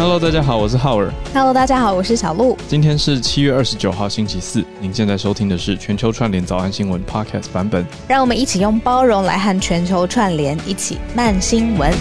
Hello，大家好，我是浩尔。Hello，大家好，我是小鹿。今天是七月二十九号，星期四。您现在收听的是全球串联早安新闻 Podcast 版本。让我们一起用包容来和全球串联，一起慢新闻。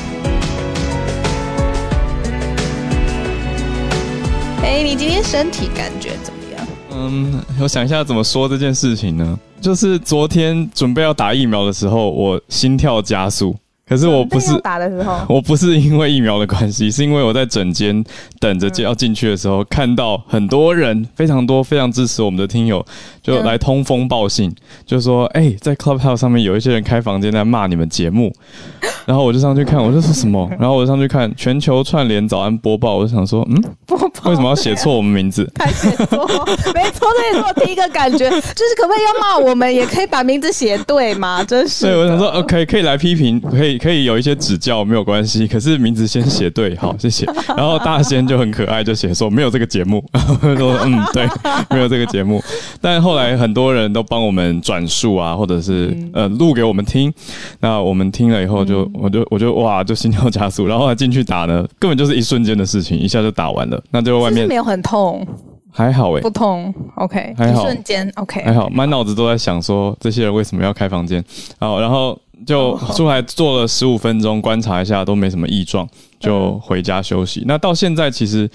哎，你今天身体感觉怎么样？嗯，我想一下怎么说这件事情呢？就是昨天准备要打疫苗的时候，我心跳加速。可是我不是打的时候，我不是因为疫苗的关系，是因为我在诊间等着要进去的时候，看到很多人非常多非常支持我们的听友，就来通风报信，就说：“哎、在 Clubhouse 上面有一些人开房间在骂你们节目。”然后我就上去看，我就说什么？然后我就上去看全球串联早安播报，我就想说，嗯，播报为什么要写错我们名字？太写错？没错，这也是我第一个感觉，就是可不可以要骂我们，也可以把名字写对嘛？真是的。对，我想说，OK，可以来批评，可以可以有一些指教，没有关系。可是名字先写对，好，谢谢。然后大仙就很可爱，就写说没有这个节目，我说嗯，对，没有这个节目。但后来很多人都帮我们转述啊，或者是呃录给我们听。那我们听了以后就，我就我就哇，就心跳加速。然后进去打呢，根本就是一瞬间的事情，一下就打完了。那就外面没有很痛，还好哎、不痛，OK，还好。一瞬间，OK，还好，满脑子都在想说这些人为什么要开房间，好，然后就出来坐了十五分钟，观察一下都没什么异状，就回家休息。那到现在其实，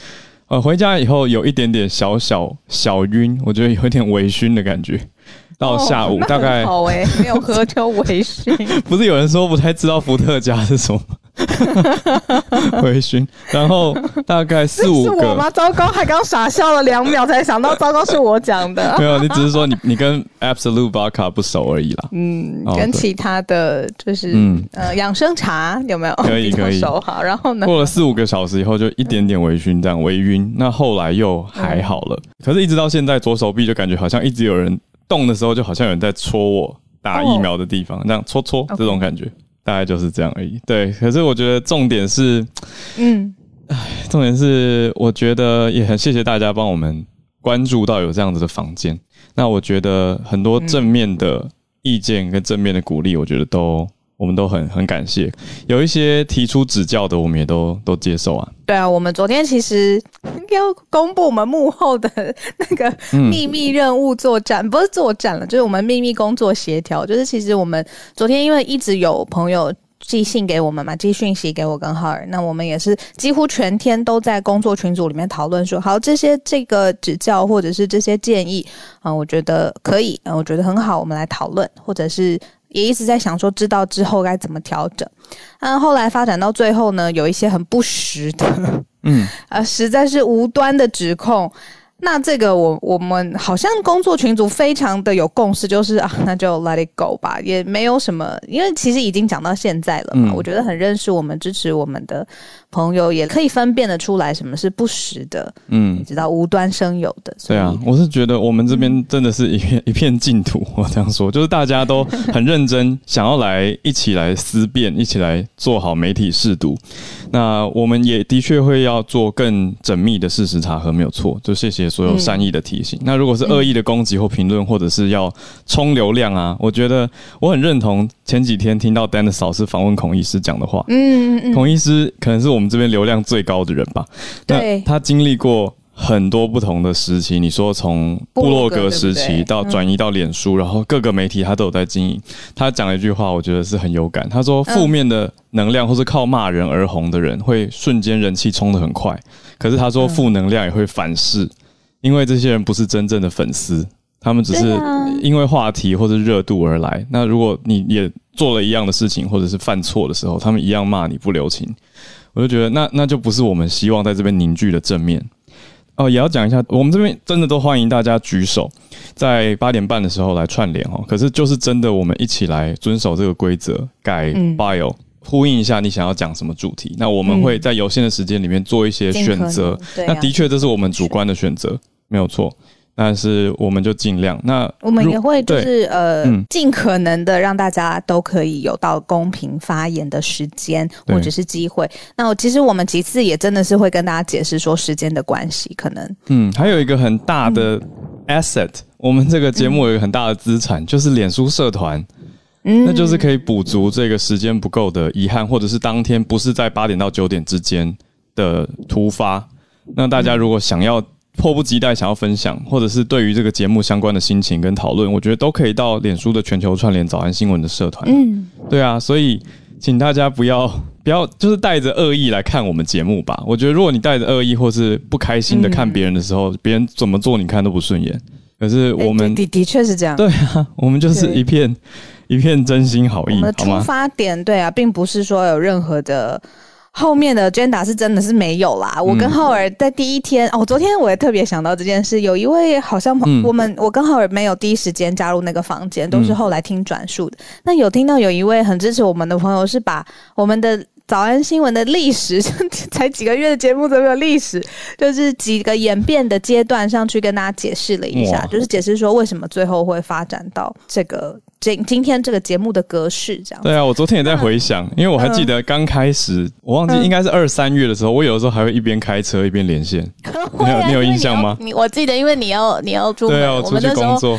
呃，回家以后有一点点小小小晕，我觉得有一点微醺的感觉。到下午、哦大概好哎、没有喝就微醺。不是有人说不太知道伏特加是什么 微醺，然后大概四五个。是我吗？糟糕，还刚傻笑了两秒，才想到糟糕是我讲的。没有，你只是说你你跟 Absolute Vodka 不熟而已啦。嗯，跟其他的就是、嗯呃养生茶有没有？可以可以熟好，然后呢？过了四五个小时以后，就一点点微醺，这样微晕。那后来又还好了，可是一直到现在，左手臂就感觉好像一直有人动的时候，就好像有人在戳我打疫苗的地方，这样戳戳这种感觉，大概就是这样而已。对，可是我觉得重点是，嗯，重点是，我觉得也很谢谢大家帮我们关注到有这样子的房间。那我觉得很多正面的意见跟正面的鼓励，我觉得都我们都很很感谢。有一些提出指教的，我们也都都接受啊。对啊，我们昨天其实要公布我们幕后的那个嗯秘密任务作战，不是作战了，就是我们秘密工作协调。就是其实我们昨天因为一直有朋友。寄信给我们嘛，寄讯息给我跟浩尔，那我们也是几乎全天都在工作群组里面讨论说，好，这些这个指教或者是这些建议啊、我觉得可以，啊、我觉得很好，我们来讨论，或者是也一直在想说，知道之后该怎么调整。但后来发展到最后呢，有一些很不实的，嗯，呃，实在是无端的指控。那这个我我们好像工作群组非常的有共识，就是啊，那就 let it go 吧，也没有什么，因为其实已经讲到现在了嘛。嗯我觉得很认识我们、支持我们的朋友，也可以分辨得出来什么是不实的，嗯你，知道无端生有的。对啊，我是觉得我们这边真的是一片一片净土。我这样说，就是大家都很认真，想要来一起来思辨，一起来做好媒体试读。那我们也的确会要做更缜密的事实查核，没有错。就谢谢所有善意的提醒。那如果是恶意的攻击或评论，或者是要冲流量啊，我觉得我很认同前几天听到 Dennis 老师访问孔医师讲的话。嗯嗯嗯，孔医师可能是我们这边流量最高的人吧。那对他经历过很多不同的时期。你说从部落格时期到转移到脸书，然后各个媒体他都有在经营。他讲了一句话，我觉得是很有感。他说，负面的能量或是靠骂人而红的人，会瞬间人气冲得很快。可是他说，负能量也会反噬，因为这些人不是真正的粉丝。他们只是因为话题或者热度而来。那如果你也做了一样的事情，或者是犯错的时候，他们一样骂你不留情，我就觉得那那就不是我们希望在这边凝聚的正面。哦，也要讲一下，我们这边真的都欢迎大家举手，在八点半的时候来串联哦。可是就是真的，我们一起来遵守这个规则，改嗯 bio，、呼应一下你想要讲什么主题。那我们会在有限的时间里面做一些选择。那的确，这是我们主观的选择，没有错。但是我们就尽量。那我们也会就是呃嗯，尽可能的让大家都可以有到公平发言的时间或者是机会。那我其实我们其次也真的是会跟大家解释说时间的关系，可能。嗯，还有一个很大的 asset，、我们这个节目有一个很大的资产，就是脸书社团，嗯。那就是可以补足这个时间不够的遗憾，或者是当天不是在八点到九点之间的突发。那大家如果想要迫不及待想要分享，或者是对于这个节目相关的心情跟讨论，我觉得都可以到脸书的全球串联早安新闻的社团。嗯，对啊，所以请大家不要不要就是带着恶意来看我们节目吧。我觉得如果你带着恶意或是不开心的看别人的时候，别人怎么做你看都不顺眼。可是我们的的确是这样，对啊，我们就是一片一片真心好意？出发点对啊，并不是说有任何的。后面的 Jenda 是真的是没有啦。我跟浩尔在第一天哦，昨天我也特别想到这件事。有一位好像我们我跟浩尔没有第一时间加入那个房间，都是后来听转述的。那有听到有一位很支持我们的朋友，是把我们的早安新闻的历史，才几个月的节目都没有历史，就是几个演变的阶段上去跟大家解释了一下，就是解释说为什么最后会发展到这个。今今天这个节目的格式这样。对啊，我昨天也在回想，因为我还记得刚开始，我忘记应该是二三月的时候，我有的时候还会一边开车一边连线。你有你有印象吗？你我记得，因为你要你要出对啊，出去工作，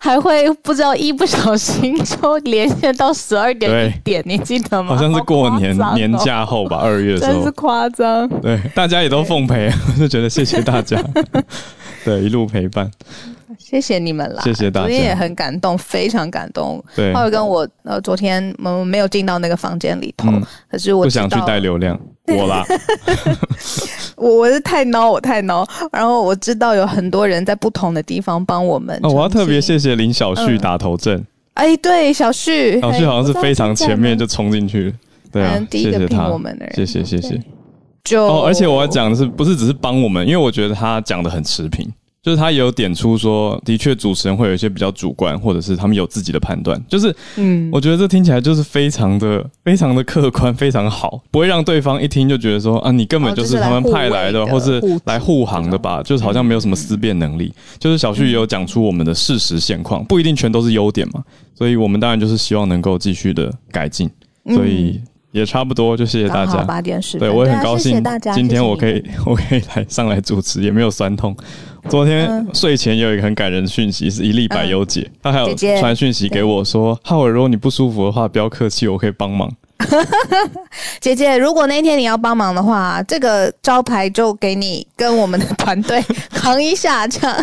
还会不知道一不小心就连线到十二点一点，你记得吗？好像是过年年假后吧，二月的时候。真是夸张。对，大家也都奉陪，我 就觉得谢谢大家，对，一路陪伴。谢谢你们啦！谢谢大家，昨天也很感动，非常感动。对，浩宇跟我呃，昨天我们没有进到那个房间里头，可是我不想去带流量，我啦，我我是太孬，我太孬。然后我知道有很多人在不同的地方帮我们。我要特别谢谢林小旭打头阵。哎，对，小旭，小旭好像是非常前面就冲进去，对啊，第一个聘我们的人，谢谢谢谢。就哦，而且我要讲的是，不是只是帮我们，因为我觉得他讲的很持平。就是他也有点出说，的确主持人会有一些比较主观，或者是他们有自己的判断。就是，嗯，我觉得这听起来就是非常的、非常的客观，非常好，不会让对方一听就觉得说啊，你根本就是他们派来的，或是来护航的吧？就是好像没有什么思辨能力。就是小旭也有讲出我们的事实现况，不一定全都是优点嘛。所以我们当然就是希望能够继续的改进。所以也差不多，就谢谢大家。八点十，对我也很高兴，今天我可以 我可以来上来主持，也没有酸痛。昨天睡前有一个很感人的讯息，是一粒百优姐，她还有传讯息给我说：“浩尔，如果你不舒服的话，不要客气，我可以帮忙。” 姐姐，如果那天你要帮忙的话，这个招牌就给你跟我们的团队扛一下，这样。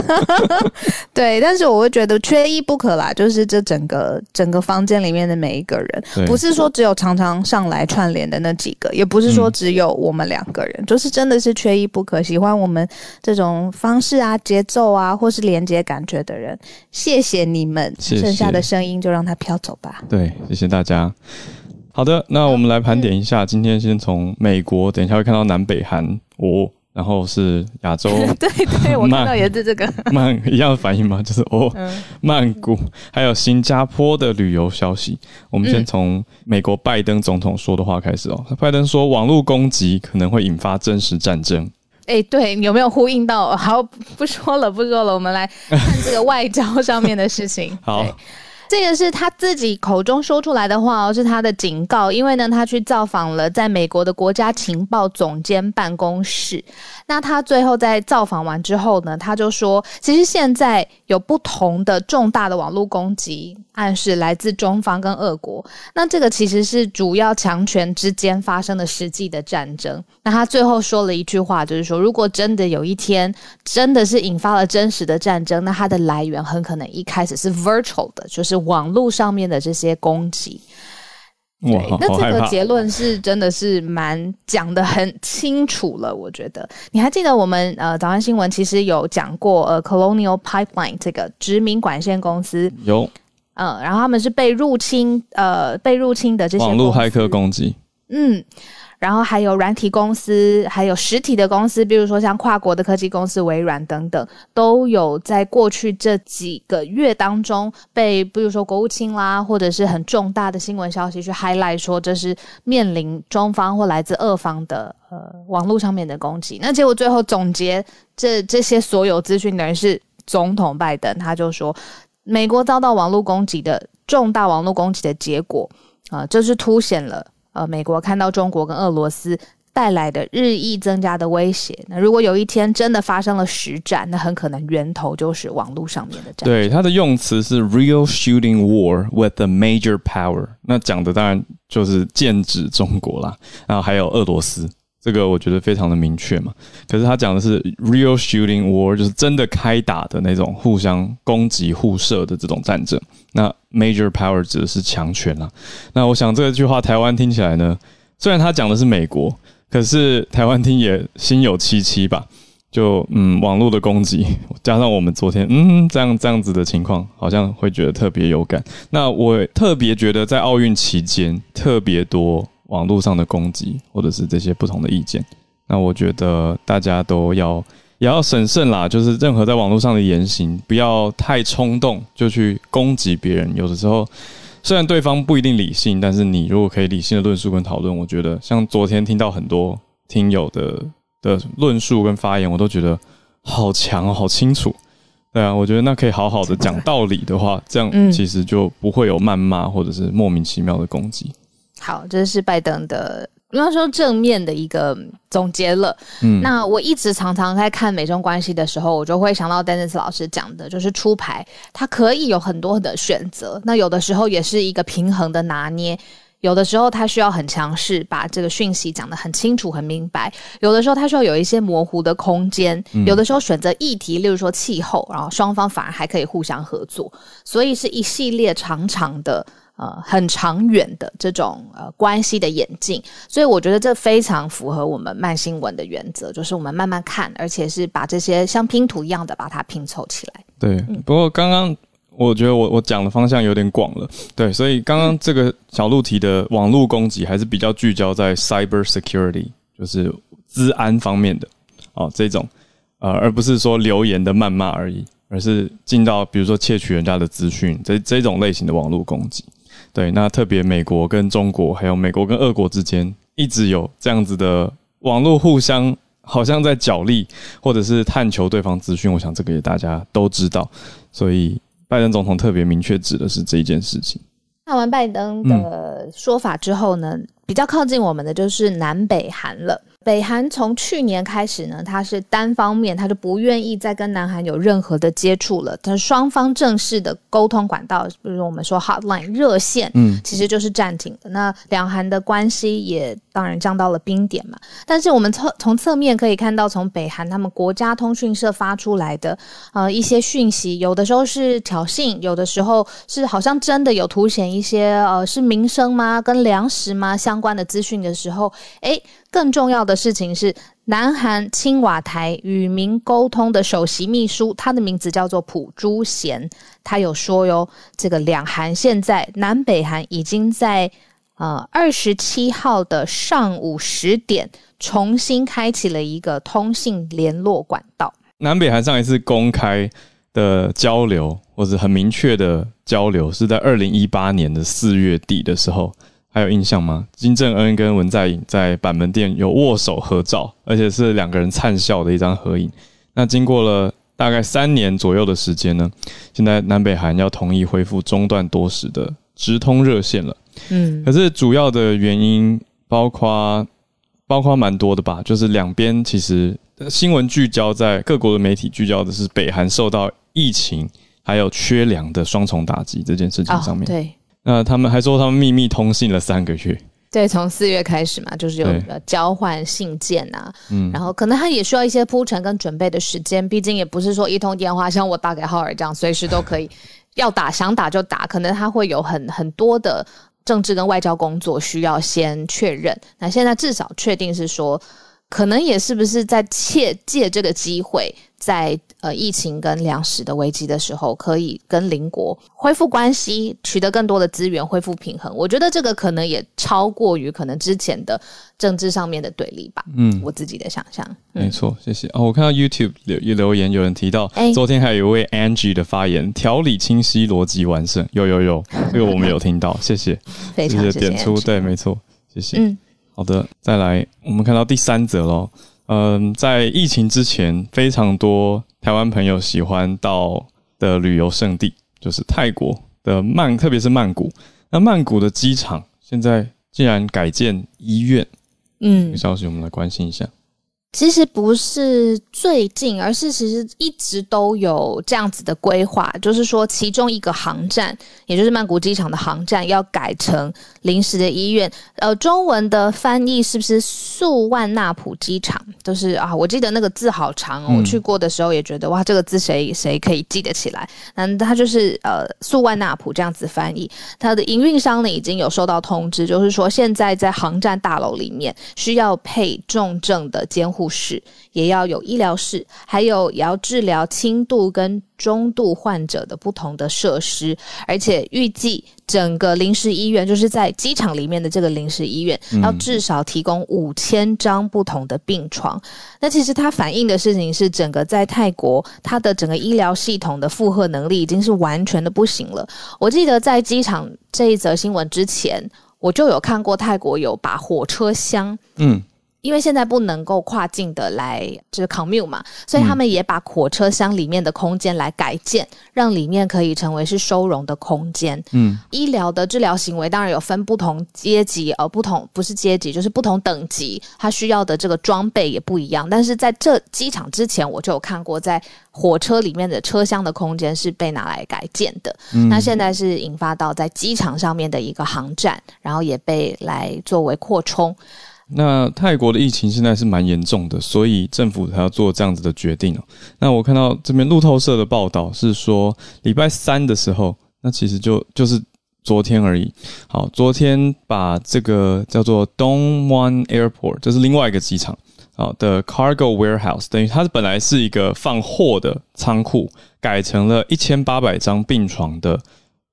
对，但是我会觉得缺一不可啦，就是这整个整个房间里面的每一个人，不是说只有常常上来串联的那几个，也不是说只有我们两个人，就是真的是缺一不可。喜欢我们这种方式啊、节奏啊，或是连接感觉的人，谢谢你们。剩下的声音就让它飘走吧。对，谢谢大家。好的，那我们来盘点一下。今天先从美国，等一下会看到南北韩，哦，然后是亚洲。对对，我看到也是这个曼一样的反应吗？就是哦，曼谷，还有新加坡的旅游消息。我们先从美国拜登总统说的话开始哦。拜登说，网络攻击可能会引发真实战争。哎，对，有没有呼应到？好，不说了，不说了，我们来看这个外交上面的事情。好。这个是他自己口中说出来的话哦，是他的警告。因为呢，他去造访了在美国的国家情报总监办公室。那他最后在造访完之后呢，他就说，其实现在有不同的重大的网络攻击，暗示来自中方跟俄国。那这个其实是主要强权之间发生的实际的战争。那他最后说了一句话，就是说，如果真的有一天真的是引发了真实的战争，那它的来源很可能一开始是 virtual 的，就是网络上面的这些攻击。对，那这个结论是真的是蛮讲的很清楚了，我觉得。你还记得我们呃早安新闻其实有讲过呃 Colonial Pipeline 这个殖民管线公司有，嗯，然后他们是被入侵呃被入侵的这些网络骇客攻击，嗯。然后还有软体公司，还有实体的公司，比如说像跨国的科技公司微软等等，都有在过去这几个月当中被，比如说国务卿啦，或者是很重大的新闻消息去 highlight 说这是面临中方或来自俄方的呃网络上面的攻击。那结果最后总结这这些所有资讯的人是总统拜登，他就说美国遭到网络攻击的重大网络攻击的结果啊，这是凸显了。呃，美国看到中国跟俄罗斯带来的日益增加的威胁，那如果有一天真的发生了实战，那很可能源头就是网络上面的战。对，它的用词是 real shooting war with the major power，那讲的当然就是剑指中国啦，然后还有俄罗斯。这个我觉得非常的明确嘛。可是他讲的是 real shooting war，就是真的开打的那种互相攻击、互射的这种战争。那 major power 指的是强权啊。那我想这句话台湾听起来呢，虽然他讲的是美国，可是台湾听也心有戚戚吧。就嗯，网络的攻击加上我们昨天嗯这样这样子的情况，好像会觉得特别有感。那我特别觉得在奥运期间特别多网络上的攻击，或者是这些不同的意见。那我觉得大家都要也要审慎啦，就是任何在网络上的言行，不要太冲动就去攻击别人。有的时候虽然对方不一定理性，但是你如果可以理性的论述跟讨论，我觉得像昨天听到很多听友的。的论述跟发言，我都觉得好强哦，好清楚。对啊，我觉得那可以好好的讲道理的话，这样其实就不会有谩骂或者是莫名其妙的攻击。好，这是拜登的，不要说正面的一个总结了。嗯，那我一直常常在看美中关系的时候，我就会想到 Dennis 老师讲的，就是出牌，它可以有很多的选择，那有的时候也是一个平衡的拿捏。有的时候他需要很强势，把这个讯息讲得很清楚、很明白；有的时候他需要有一些模糊的空间；有的时候选择议题，例如说气候，然后双方反而还可以互相合作。所以是一系列长长的、呃很长远的这种呃关系的演进。所以我觉得这非常符合我们慢新闻的原则，就是我们慢慢看，而且是把这些像拼图一样的把它拼凑起来。对，不过刚刚。我觉得我我讲的方向有点广了，对，所以刚刚这个小路提的网络攻击还是比较聚焦在 cyber security，就是治安方面的哦，这种呃，而不是说留言的谩骂而已，而是进到比如说窃取人家的资讯这这种类型的网络攻击。对，那特别美国跟中国，还有美国跟俄国之间，一直有这样子的网络互相好像在角力，或者是探求对方资讯。我想这个也大家都知道，所以。拜登总统特别明确指的是这一件事情。看完拜登的说法之后呢，比较靠近我们的就是南北韩了。北韩从去年开始呢，他是单方面，他就不愿意再跟南韩有任何的接触了。但双方正式的沟通管道，比如我们说 hotline 热线，嗯，其实就是暂停的。那两韩的关系也当然降到了冰点嘛。但是我们侧从侧面可以看到，从北韩他们国家通讯社发出来的呃一些讯息，有的时候是挑衅，有的时候是好像真的有凸显一些呃是民生吗？跟粮食吗相关的资讯的时候，哎。更重要的事情是，南韩青瓦台与民沟通的首席秘书，他的名字叫做朴珠贤，他有说哟，这个两韩现在南北韩已经在呃二十七号的上午十点重新开启了一个通信联络管道。南北韩上一次公开的交流或者很明确的交流，是在二零一八年的四月底的时候。还有印象吗？金正恩跟文在寅在板门店有握手合照，而且是两个人灿笑的一张合影。那经过了大概三年左右的时间呢，现在南北韩要同意恢复中断多时的直通热线了。嗯，可是主要的原因包括包括蛮多的吧，就是两边其实新闻聚焦在各国的媒体聚焦的是北韩受到疫情还有缺粮的双重打击这件事情上面。对。那他们还说他们秘密通信了三个月，对，从四月开始嘛，就是有交换信件啊，嗯，然后可能他也需要一些铺陈跟准备的时间，毕竟也不是说一通电话像我打给浩尔这样随时都可以，要打想打就打，可能他会有很很多的政治跟外交工作需要先确认。那现在至少确定是说。可能也是不是在借借这个机会，在呃疫情跟粮食的危机的时候，可以跟邻国恢复关系，取得更多的资源，恢复平衡。我觉得这个可能也超过于可能之前的政治上面的对立吧。嗯，我自己的想象。没错，谢谢哦。我看到 YouTube 留留言，有人提到，昨天还有一位 Angie 的发言，条理清晰，逻辑完胜。有有有，这个我们有听到，谢谢，谢谢点出，对，没错，谢谢。嗯。好的，再来，我们看到第三则喽。嗯，在疫情之前，非常多台湾朋友喜欢到的旅游胜地，就是泰国的曼，特别是曼谷。那曼谷的机场现在竟然改建医院，嗯，消息我们来关心一下。其实不是最近，而是其实一直都有这样子的规划，就是说其中一个航站，也就是曼谷机场的航站要改成临时的医院。呃，中文的翻译是不是素万纳普机场？就是啊，我记得那个字好长哦，我去过的时候也觉得哇，这个字谁谁可以记得起来？那它就是呃素万纳普这样子翻译。它的营运商呢已经有收到通知，就是说现在在航站大楼里面需要配重症的监护。护士也要有医疗室，还有也要治疗轻度跟中度患者的不同的设施，而且预计整个临时医院就是在机场里面的这个临时医院，要至少提供五千张不同的病床。那其实它反映的事情是，整个在泰国，它的整个医疗系统的负荷能力已经是完全的不行了。我记得在机场这一则新闻之前，我就有看过泰国有把火车厢，嗯。因为现在不能够跨境的来就是 commute 嘛，所以他们也把火车厢里面的空间来改建，让里面可以成为是收容的空间。嗯，医疗的治疗行为当然有分不同阶级，而不同不是阶级就是不同等级，它需要的这个装备也不一样。但是在这机场之前，我就有看过在火车里面的车厢的空间是被拿来改建的。那现在是引发到在机场上面的一个航站，然后也被来作为扩充。那泰国的疫情现在是蛮严重的，所以政府才要做这样子的决定哦。那我看到这边路透社的报道是说，礼拜三的时候，那其实就就是昨天而已。好，昨天把这个叫做 Dong One Airport，这是另外一个机场，好的 Cargo Warehouse，等于它本来是一个放货的仓库，改成了一千八百张病床的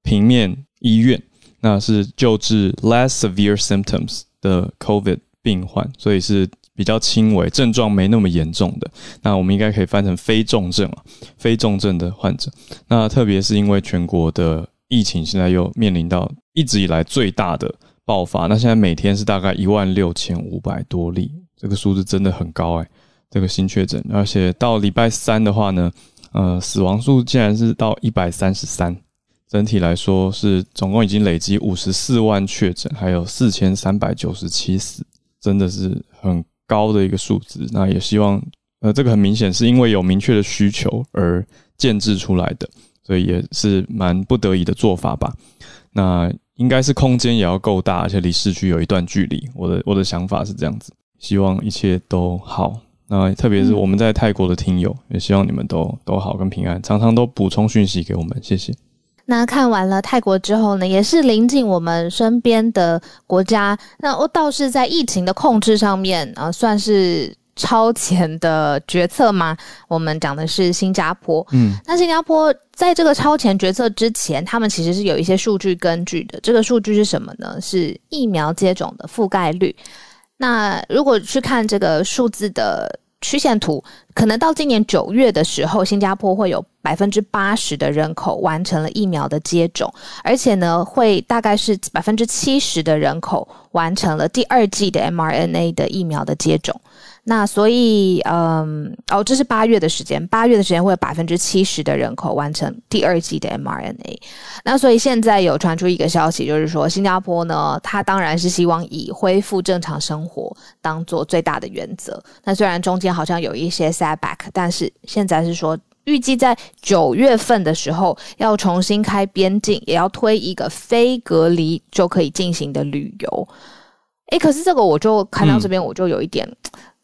平面医院，那是救治 less severe symptoms 的 COVID。病患，所以是比较轻微，症状没那么严重的。那我们应该可以翻成非重症啊，非重症的患者。那特别是因为全国的疫情现在又面临到一直以来最大的爆发，那现在每天是大概一万六千五百多例，这个数字真的很高哎，这个新确诊，而且到礼拜三的话呢，呃，死亡数竟然是到一百三十三，整体来说是总共已经累积五十四万确诊，还有四千三百九十七死。真的是很高的一个数字，那也希望，呃，这个很明显是因为有明确的需求而建制出来的，所以也是蛮不得已的做法吧。那应该是空间也要够大，而且离市区有一段距离。我的我的想法是这样子，希望一切都好。那特别是我们在泰国的听友，也希望你们都都好跟平安，常常都补充讯息给我们，谢谢。那看完了泰国之后呢，也是临近我们身边的国家。那我倒是在疫情的控制上面啊，算是超前的决策吗？我们讲的是新加坡。嗯，那新加坡在这个超前决策之前，他们其实是有一些数据根据的。这个数据是什么呢？是疫苗接种的覆盖率。那如果去看这个数字的。曲线图可能到今年九月的时候，新加坡会有百分之八十的人口完成了疫苗的接种，而且呢，会大概是百分之七十的人口完成了第二季的 mRNA 的疫苗的接种。那所以，嗯，哦，这是八月的时间，八月的时间会有百分之七十的人口完成第二季的 mRNA。那所以现在有传出一个消息，就是说新加坡呢，它当然是希望以恢复正常生活当做最大的原则。那虽然中间好像有一些 setback，但是现在是说预计在九月份的时候要重新开边境，也要推一个非隔离就可以进行的旅游。诶，可是这个我就看到这边我就有一点。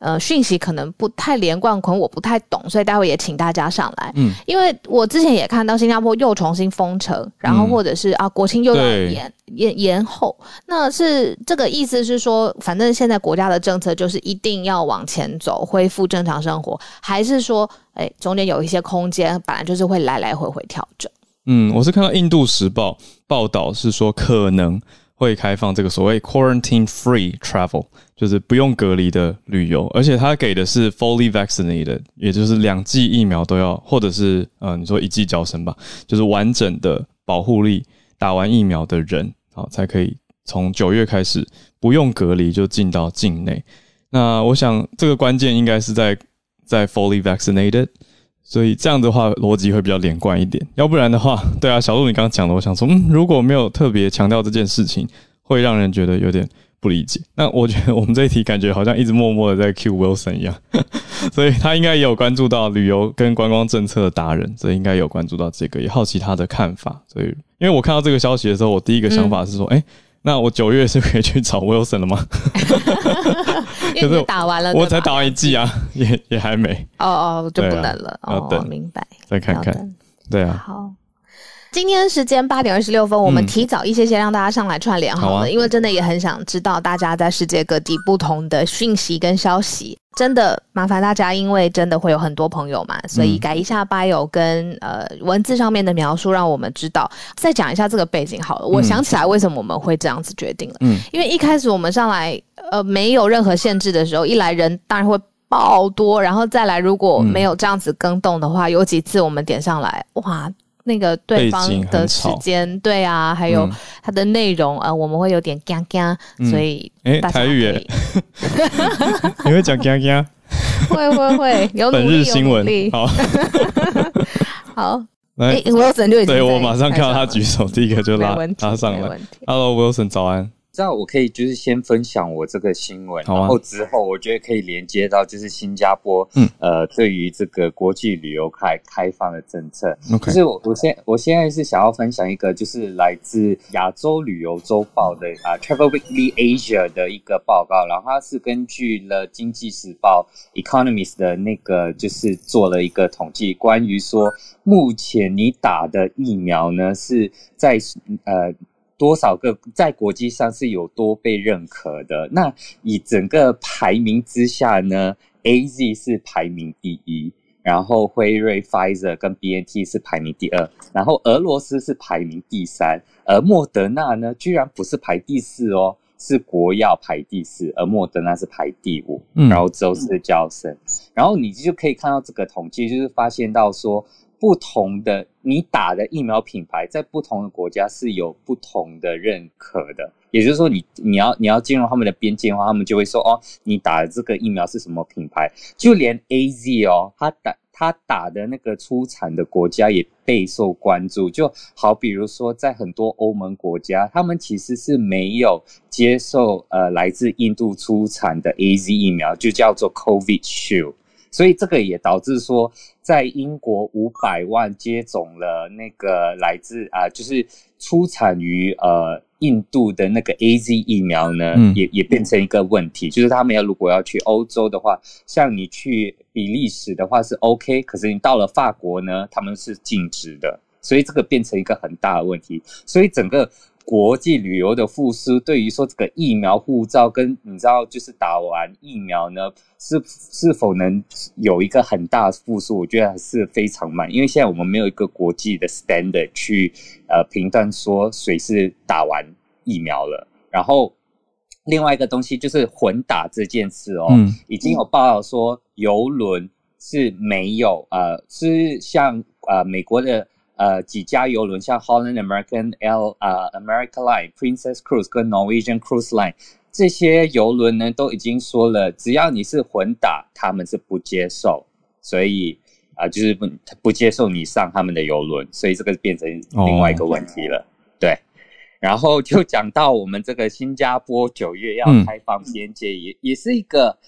呃，讯息可能不太连贯，可能我不太懂，所以待会也请大家上来。嗯，因为我之前也看到新加坡又重新封城，然后或者是啊国庆又要延延延后，那是这个意思是说，反正现在国家的政策就是一定要往前走，恢复正常生活，还是说，哎，中间有一些空间，本来就是会来来回回调整。嗯，我是看到《印度时报》报道是说可能。会开放这个所谓 quarantine free travel，就是不用隔离的旅游，而且他给的是 fully vaccinated，也就是两剂疫苗都要，或者是呃你说一剂交生吧，就是完整的保护力打完疫苗的人，好才可以从九月开始不用隔离就进到境内。那我想这个关键应该是在在 fully vaccinated。所以这样的话逻辑会比较连贯一点，要不然的话，对啊，小鹿你刚刚讲的，我想说，嗯，如果没有特别强调这件事情，会让人觉得有点不理解。那我觉得我们这一题感觉好像一直默默的在 Q Wilson 一样，所以他应该也有关注到旅游跟观光政策的达人，所以应该有关注到这个，也好奇他的看法。所以，因为我看到这个消息的时候，我第一个想法是说，哎，那我九月是可以去找 Wilson 了吗？可是打完了，我才打完一季啊，也也还没。哦哦，就不能了。哦，明白。再看看。对啊。好。今天时间八点二十六分，我们提早一些些让大家上来串联好了，因为真的也很想知道大家在世界各地不同的讯息跟消息。真的麻烦大家，因为真的会有很多朋友嘛，所以改一下 bio 跟呃文字上面的描述，让我们知道。再讲一下这个背景好了。我想起来为什么我们会这样子决定了。嗯，因为一开始我们上来呃没有任何限制的时候，一来人当然会爆多，然后再来如果没有这样子更动的话，有几次我们点上来哇。那个对方的时间，对啊，还有它的内容啊，我们会有点嘎嘎，所以哎，台语耶，你会讲嘎嘎？会会会，有本日新闻，好，好，来，Wilson 就对我马上看到他举手，第一个就拉拉上来，Hello Wilson，早安。这样我可以就是先分享我这个新闻，然后之后我觉得可以连接到就是新加坡，嗯，呃，对于这个国际旅游开开放的政策。就是我我现我现在是想要分享一个就是来自亚洲旅游周报的啊，Travel Weekly Asia 的一个报告，然后它是根据了经济时报 Economist 的那个就是做了一个统计，关于说目前你打的疫苗呢是在呃。多少个在国际上是有多被认可的？那以整个排名之下呢？A Z 是排名第一，然后辉瑞、Pfizer 跟 B N T 是排名第二，然后俄罗斯是排名第三，而莫德纳呢，居然不是排第四哦，是国药排第四，而莫德纳是排第五，然后之后是交生，然后你就可以看到这个统计，就是发现到说。不同的你打的疫苗品牌，在不同的国家是有不同的认可的。也就是说，你你要你要进入他们的边界的话，他们就会说：哦，你打的这个疫苗是什么品牌？就连 A Z 哦，他打他打的那个出产的国家也备受关注。就好比如说，在很多欧盟国家，他们其实是没有接受呃来自印度出产的 A Z 疫苗，就叫做 Covid Shield。所以这个也导致说，在英国五百万接种了那个来自啊，就是出产于呃印度的那个 A Z 疫苗呢，也也变成一个问题。就是他们要如果要去欧洲的话，像你去比利时的话是 O K，可是你到了法国呢，他们是禁止的。所以这个变成一个很大的问题。所以整个。国际旅游的复苏，对于说这个疫苗护照跟你知道，就是打完疫苗呢，是是否能有一个很大的复苏？我觉得还是非常慢，因为现在我们没有一个国际的 standard 去呃评断说谁是打完疫苗了。然后另外一个东西就是混打这件事哦，已经有报道说游轮是没有呃，是像呃美国的。呃，几家游轮像 Holland American L 呃 American Line、Princess Cruise 跟 Norwegian Cruise Line 这些游轮呢，都已经说了，只要你是混打，他们是不接受，所以啊，就是不不接受你上他们的游轮，所以这个变成另外一个问题了。对，然后就讲到我们这个新加坡九月要开放边界，也也是一个。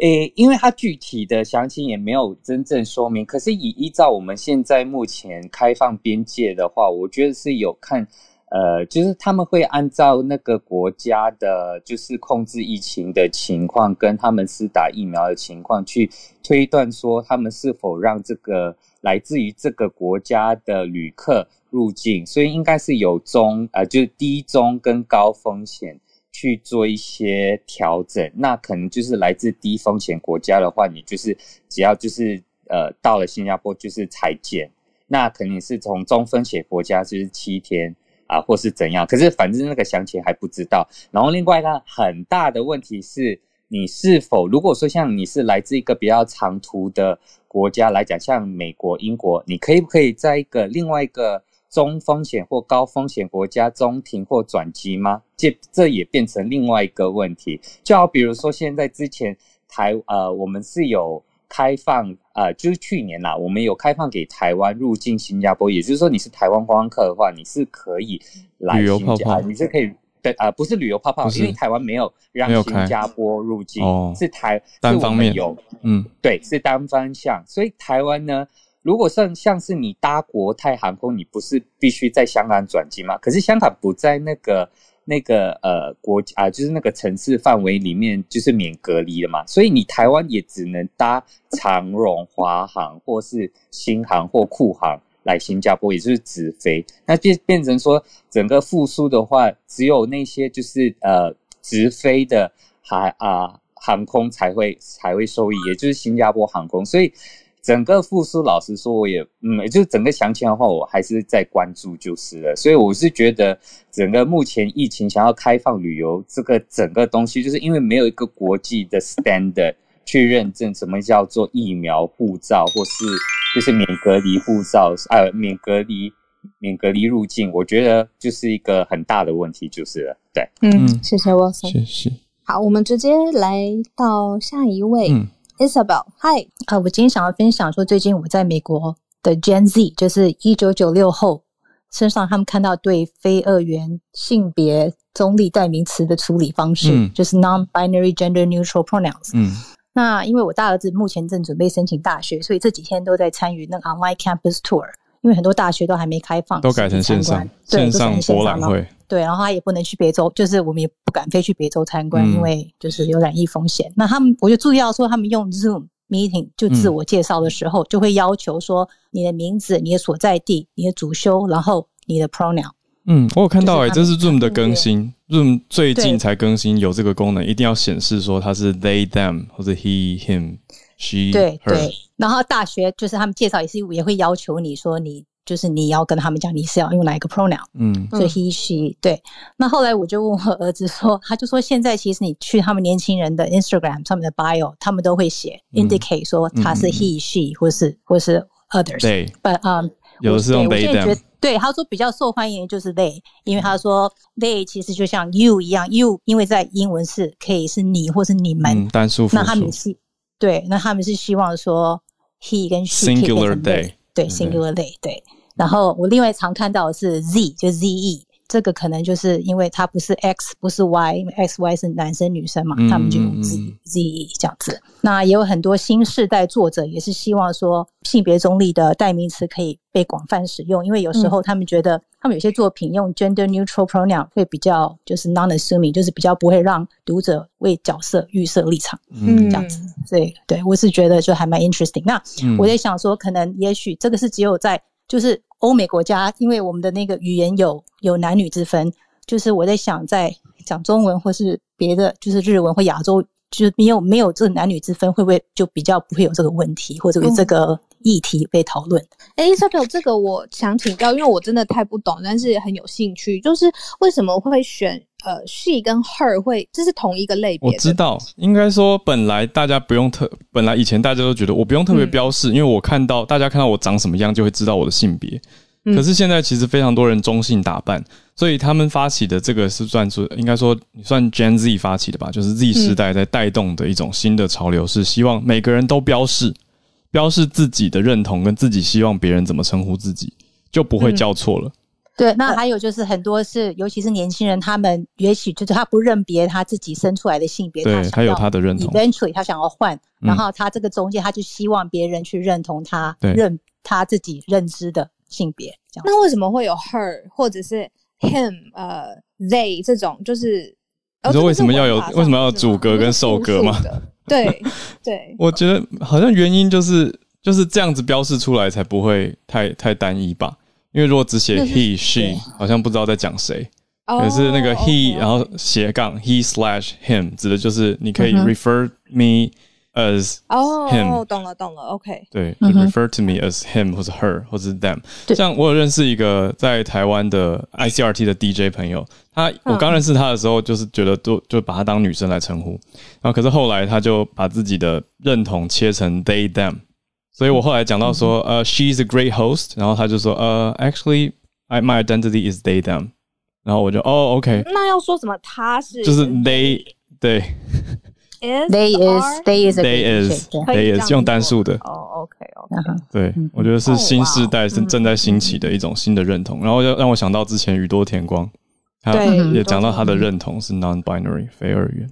诶，因为它具体的详情也没有真正说明，可是以依照我们现在目前开放边界的话，我觉得是有看，呃，就是他们会按照那个国家的，就是控制疫情的情况跟他们是打疫苗的情况去推断说，他们是否让这个来自于这个国家的旅客入境，所以应该是有中，呃，就是低、中跟高风险。去做一些调整，那可能就是来自低风险国家的话，你就是只要就是呃到了新加坡就是裁剪，那肯定是从中风险国家就是七天啊，或是怎样。可是反正那个详情还不知道。然后另外呢很大的问题是，你是否如果说像你是来自一个比较长途的国家来讲，像美国、英国，你可以不可以在一个另外一个？中风险或高风险国家中停或转机吗？这这也变成另外一个问题。就好比如说，现在之前台呃，我们是有开放呃，就是去年啦，我们有开放给台湾入境新加坡。也就是说，你是台湾观光客的话，你是可以来新加坡，你是可以对啊，不是旅游泡泡，因为台湾没有让新加坡入境，是台单方面有，嗯，对，是单方向。所以台湾呢，如果像像是你搭国泰航空，你不是必须在香港转机吗？可是香港不在那个。那个呃国啊，就是那个城市范围里面就是免隔离的嘛，所以你台湾也只能搭长荣、华航或是新航或库航来新加坡，也就是直飞。那变变成说整个复苏的话，只有那些就是呃直飞的航啊航空才会才会受益，也就是新加坡航空。所以。整个复苏，老实说，我也嗯，就是整个详情的话，我还是在关注就是了。所以我是觉得，整个目前疫情想要开放旅游这个整个东西，就是因为没有一个国际的 standard 去认证什么叫做疫苗护照，或是就是免隔离护照，呃，免隔离免隔离入境，我觉得就是一个很大的问题，就是了。对，嗯，谢谢 Wilson，谢谢。好，我们直接来到下一位。Isabel，Hi，啊，我今天想要分享说，最近我在美国的 Gen Z，就是一九九六后身上，他们看到对非二元性别中立代名词的处理方式，就是 non-binary gender neutral pronouns。嗯，那因为我大儿子目前正准备申请大学，所以这几天都在参与那个 online campus tour。因为很多大学都还没开放，都改成线上，线上博览会。对，然后他也不能去别州，就是我们也不敢飞去别州参观，因为就是有染疫风险。那他们，我就注意到说，他们用 Zoom meeting 就自我介绍的时候，就会要求说你的名字、你的所在地、你的主修，然后你的 pronoun。嗯，我有看到哎，这是 Zoom 的更新，Zoom 最近才更新有这个功能，一定要显示说它是 they them 或者 he him she 对对。然后大学就是他们介绍也是也会要求你说你。就是你要跟他们讲你是要用哪一个 pronoun，嗯，所以 he she 对。那后来我就问我儿子说，他就说现在其实你去他们年轻人的 Instagram 上面的 bio，他们都会写 indicate 说他是 he she 或是或是 others。对，but um 有的是用 they 对，他说比较受欢迎的就是 they，因为他说 they 其实就像 you 一样，you 因为在英文是可以是你或是你们单数那他们是对，那他们是希望说 he 跟 she singular they。对，singular they 对，然后我另外常看到的是 z，就 z e，这个可能就是因为它不是 x，不是 y，因为 x y 是男生女生嘛，他们就用 z z e 这样子。那也有很多新世代作者也是希望说性别中立的代名词可以被广泛使用，因为有时候他们觉得他们有些作品用 gender neutral pronoun 会比较就是 non-assuming，就是比较不会让读者为角色预设立场，嗯，这样子。所以对我是觉得就还蛮 interesting。那我在想说，可能也许这个是只有在就是欧美国家，因为我们的那个语言有有男女之分，就是我在想在讲中文或是别的，就是日文或亚洲。就是没有没有这个男女之分，会不会就比较不会有这个问题，或者有这个议题被讨论？哎，Isabel，这个我想请教，因为我真的太不懂，但是很有兴趣。就是为什么会选呃，she 跟 her 会这是同一个类别？我知道，应该说本来大家不用特，本来以前大家都觉得我不用特别标示，因为我看到大家看到我长什么样就会知道我的性别。可是现在其实非常多人中性打扮，所以他们发起的这个是算出应该说你算 Gen Z 发起的吧，就是 Z 时代在带动的一种新的潮流，是希望每个人都标示标示自己的认同跟自己希望别人怎么称呼自己，就不会叫错了。对，那还有就是很多是尤其是年轻人，他们也许就是他不认别他自己生出来的性别，对他有他的认同，eventually 他想要换，然后他这个中间他就希望别人去认同他，认他自己认知的。性别，那为什么会有 her 或者是 him 呃 they 这种？就是你说为什么要有为什么要主格跟受格吗？对对，我觉得好像原因就是就是这样子标示出来才不会太太单一吧。因为如果只写 he she，好像不知道在讲谁。可是那个 he 然后斜杠 he slash him 指的就是你可以 refer me。As him，懂了懂了，OK。对，就 refer to me as him 或者 her 或者 them。像我有认识一个在台湾的 ICRT 的 DJ 朋友，他我刚认识他的时候，就是觉得都就把他当女生来称呼，然后可是后来他就把自己的认同切成 they them。所以我后来讲到说，呃，she's a great host，然后他就说，呃，actually I my identity is they them。然后我就哦，OK。那要说什么？他是就是 they 对。They is they is they is they is 用单数的。哦，OK OK，对我觉得是新时代正正在兴起的一种新的认同，然后要让我想到之前宇多田光他也讲到他的认同是 non-binary 非二元。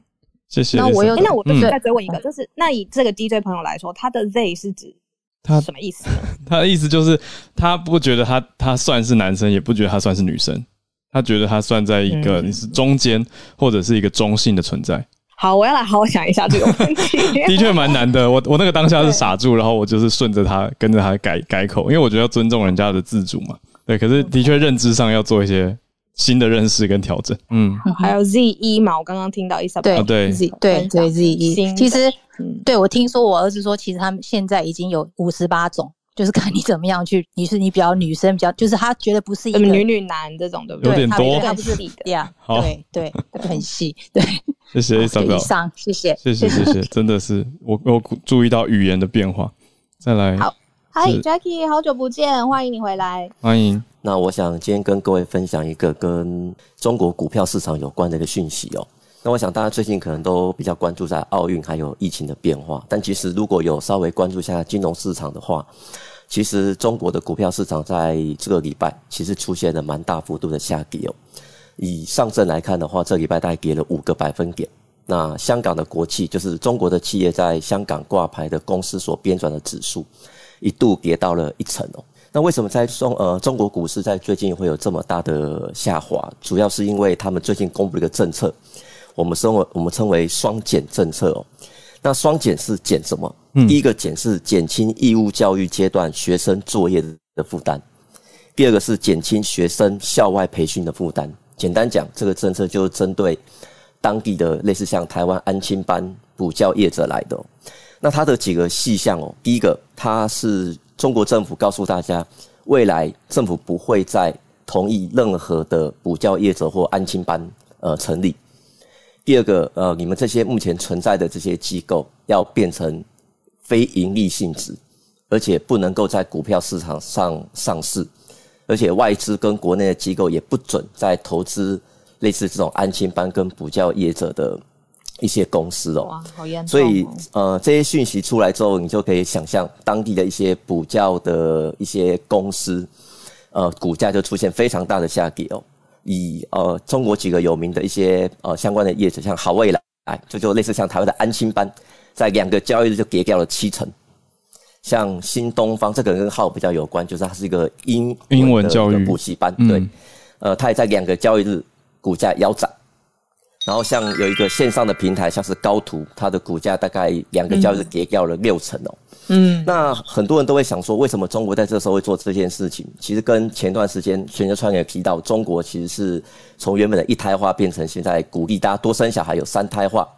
谢谢。那我有，那我就是再追问一个，就是那以这个 DJ 朋友来说，他的 they 是指他什么意思？他的意思就是他不觉得他他算是男生，也不觉得他算是女生，他觉得他算在一个你是中间或者是一个中性的存在。好，我要来好好想一下这个问题。的确蛮难的，我我那个当下是傻住，然后我就是顺着他跟着他改改口，因为我觉得要尊重人家的自主嘛。对，可是的确认知上要做一些。新的认识跟调整，嗯，还有 Z 一嘛，我刚刚听到伊莎对对 Z 对对 Z 一，其实对我听说我儿子说，其实他们现在已经有五十八种，就是看你怎么样去，你是你比较女生比较，就是他觉得不是一个女女男这种，对不对？有点多，他不是的呀，对对，很细，对。谢谢伊莎以上，谢谢，谢谢谢谢，真的是我我注意到语言的变化，再来好。嗨，Jackie，好久不见，欢迎你回来。欢迎。那我想今天跟各位分享一个跟中国股票市场有关的一个讯息哦。那我想大家最近可能都比较关注在奥运还有疫情的变化，但其实如果有稍微关注一下金融市场的话，其实中国的股票市场在这个礼拜其实出现了蛮大幅度的下跌哦。以上证来看的话，这礼拜大概跌了五个百分点。那香港的国企，就是中国的企业在香港挂牌的公司所编纂的指数。一度跌到了一层哦，那为什么在中呃中国股市在最近会有这么大的下滑？主要是因为他们最近公布了一个政策，我们称为我们称为双减政策哦。那双减是减什么？第一个减是减轻义务教育阶段学生作业的负担，第二个是减轻学生校外培训的负担。简单讲，这个政策就是针对当地的类似像台湾安亲班补教业者来的。那它的几个细项哦，第一个，它是中国政府告诉大家，未来政府不会再同意任何的补教业者或安亲班呃成立。第二个，呃，你们这些目前存在的这些机构要变成非盈利性质，而且不能够在股票市场上上市，而且外资跟国内的机构也不准再投资类似这种安亲班跟补教业者的。一些公司哦，哇，好严重！所以呃，这些讯息出来之后，你就可以想象当地的一些补教的一些公司，呃，股价就出现非常大的下跌哦。以呃中国几个有名的一些呃相关的业者，像好未来，这就类似像台湾的安心班，在两个交易日就跌掉了七成。像新东方，这个跟号比较有关，就是它是一个英英文教育补习班，对，呃，它也在两个交易日股价腰斩。然后像有一个线上的平台，像是高途，它的股价大概两个交易日跌掉了六成哦。嗯，那很多人都会想说，为什么中国在这时候会做这件事情？其实跟前段时间全球川也提到，中国其实是从原本的一胎化变成现在鼓励大家多生小孩，有三胎化。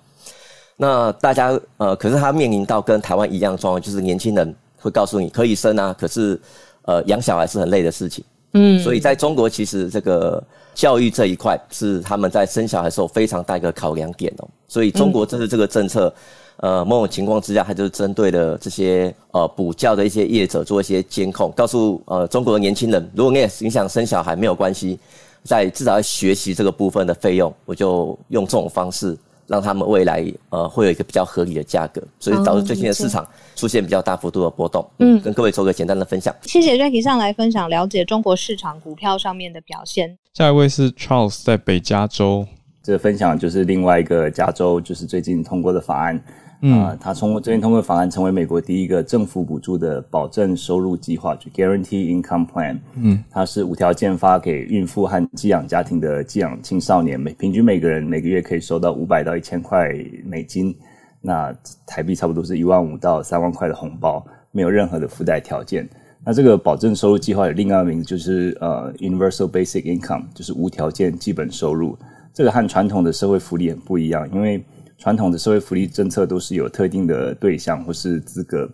那大家呃，可是他面临到跟台湾一样的状况，就是年轻人会告诉你可以生啊，可是呃养小孩是很累的事情。嗯，所以在中国其实这个。教育这一块是他们在生小孩时候非常大一个考量点哦，所以中国这是这个政策，呃，某种情况之下，它就是针对了这些呃补教的一些业者做一些监控，告诉呃中国的年轻人，如果你也你想生小孩没有关系，在至少在学习这个部分的费用，我就用这种方式。让他们未来呃会有一个比较合理的价格，所以导致最近的市场出现比较大幅度的波动。嗯，跟各位做个简单的分享。谢谢 Jackie 上来分享了解中国市场股票上面的表现。下一位是 Charles 在北加州，这个分享就是另外一个加州就是最近通过的法案。啊，他通过最近通过法案，成为美国第一个政府补助的保证收入计划，就 Guarantee Income Plan。嗯，它是无条件发给孕妇和寄养家庭的寄养青少年，每平均每个人每个月可以收到五百到一千块美金，那台币差不多是一万五到三万块的红包，没有任何的附带条件。那这个保证收入计划有另外一个名字就是呃 Universal Basic Income，就是无条件基本收入。这个和传统的社会福利很不一样，因为传统的社会福利政策都是有特定的对象或是资格，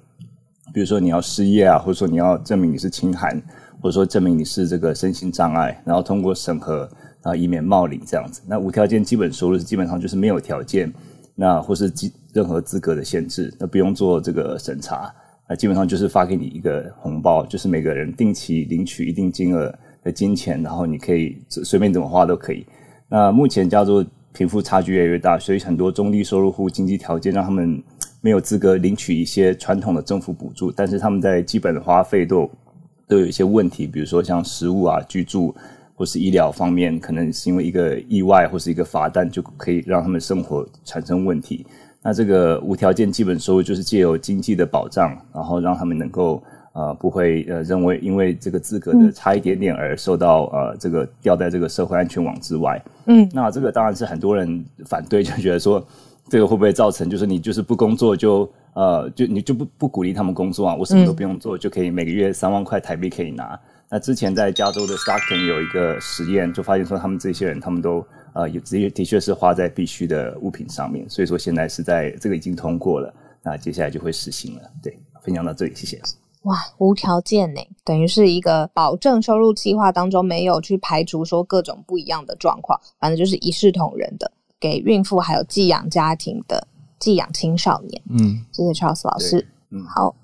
比如说你要失业啊，或者说你要证明你是清寒，或者说证明你是这个身心障碍，然后通过审核，然后以免冒领这样子。那无条件基本收入基本上就是没有条件，那或是基任何资格的限制，那不用做这个审查，那基本上就是发给你一个红包，就是每个人定期领取一定金额的金钱，然后你可以随便怎么花都可以。那目前叫做。贫富差距越来越大，所以很多中低收入户经济条件让他们没有资格领取一些传统的政府补助，但是他们在基本的花费都都有一些问题，比如说像食物啊、居住或是医疗方面，可能是因为一个意外或是一个罚单，就可以让他们生活产生问题。那这个无条件基本收入就是借由经济的保障，然后让他们能够呃不会呃认为因为这个资格的差一点点而受到呃这个掉在这个社会安全网之外。嗯，那这个当然是很多人反对，就觉得说这个会不会造成就是你就是不工作就呃就你就不不鼓励他们工作啊？我什么都不用做就可以每个月三万块台币可以拿。那之前在加州的 Stockton 有一个实验，就发现说他们这些人，他们都呃有的确的确是花在必须的物品上面，所以说现在是在这个已经通过了，那接下来就会实行了。对，分享到这里，谢谢。哇，无条件呢，等于是一个保证收入计划当中没有去排除说各种不一样的状况，反正就是一视同仁的，给孕妇还有寄养家庭的寄养青少年。嗯，谢谢 Charles 老师。嗯，好，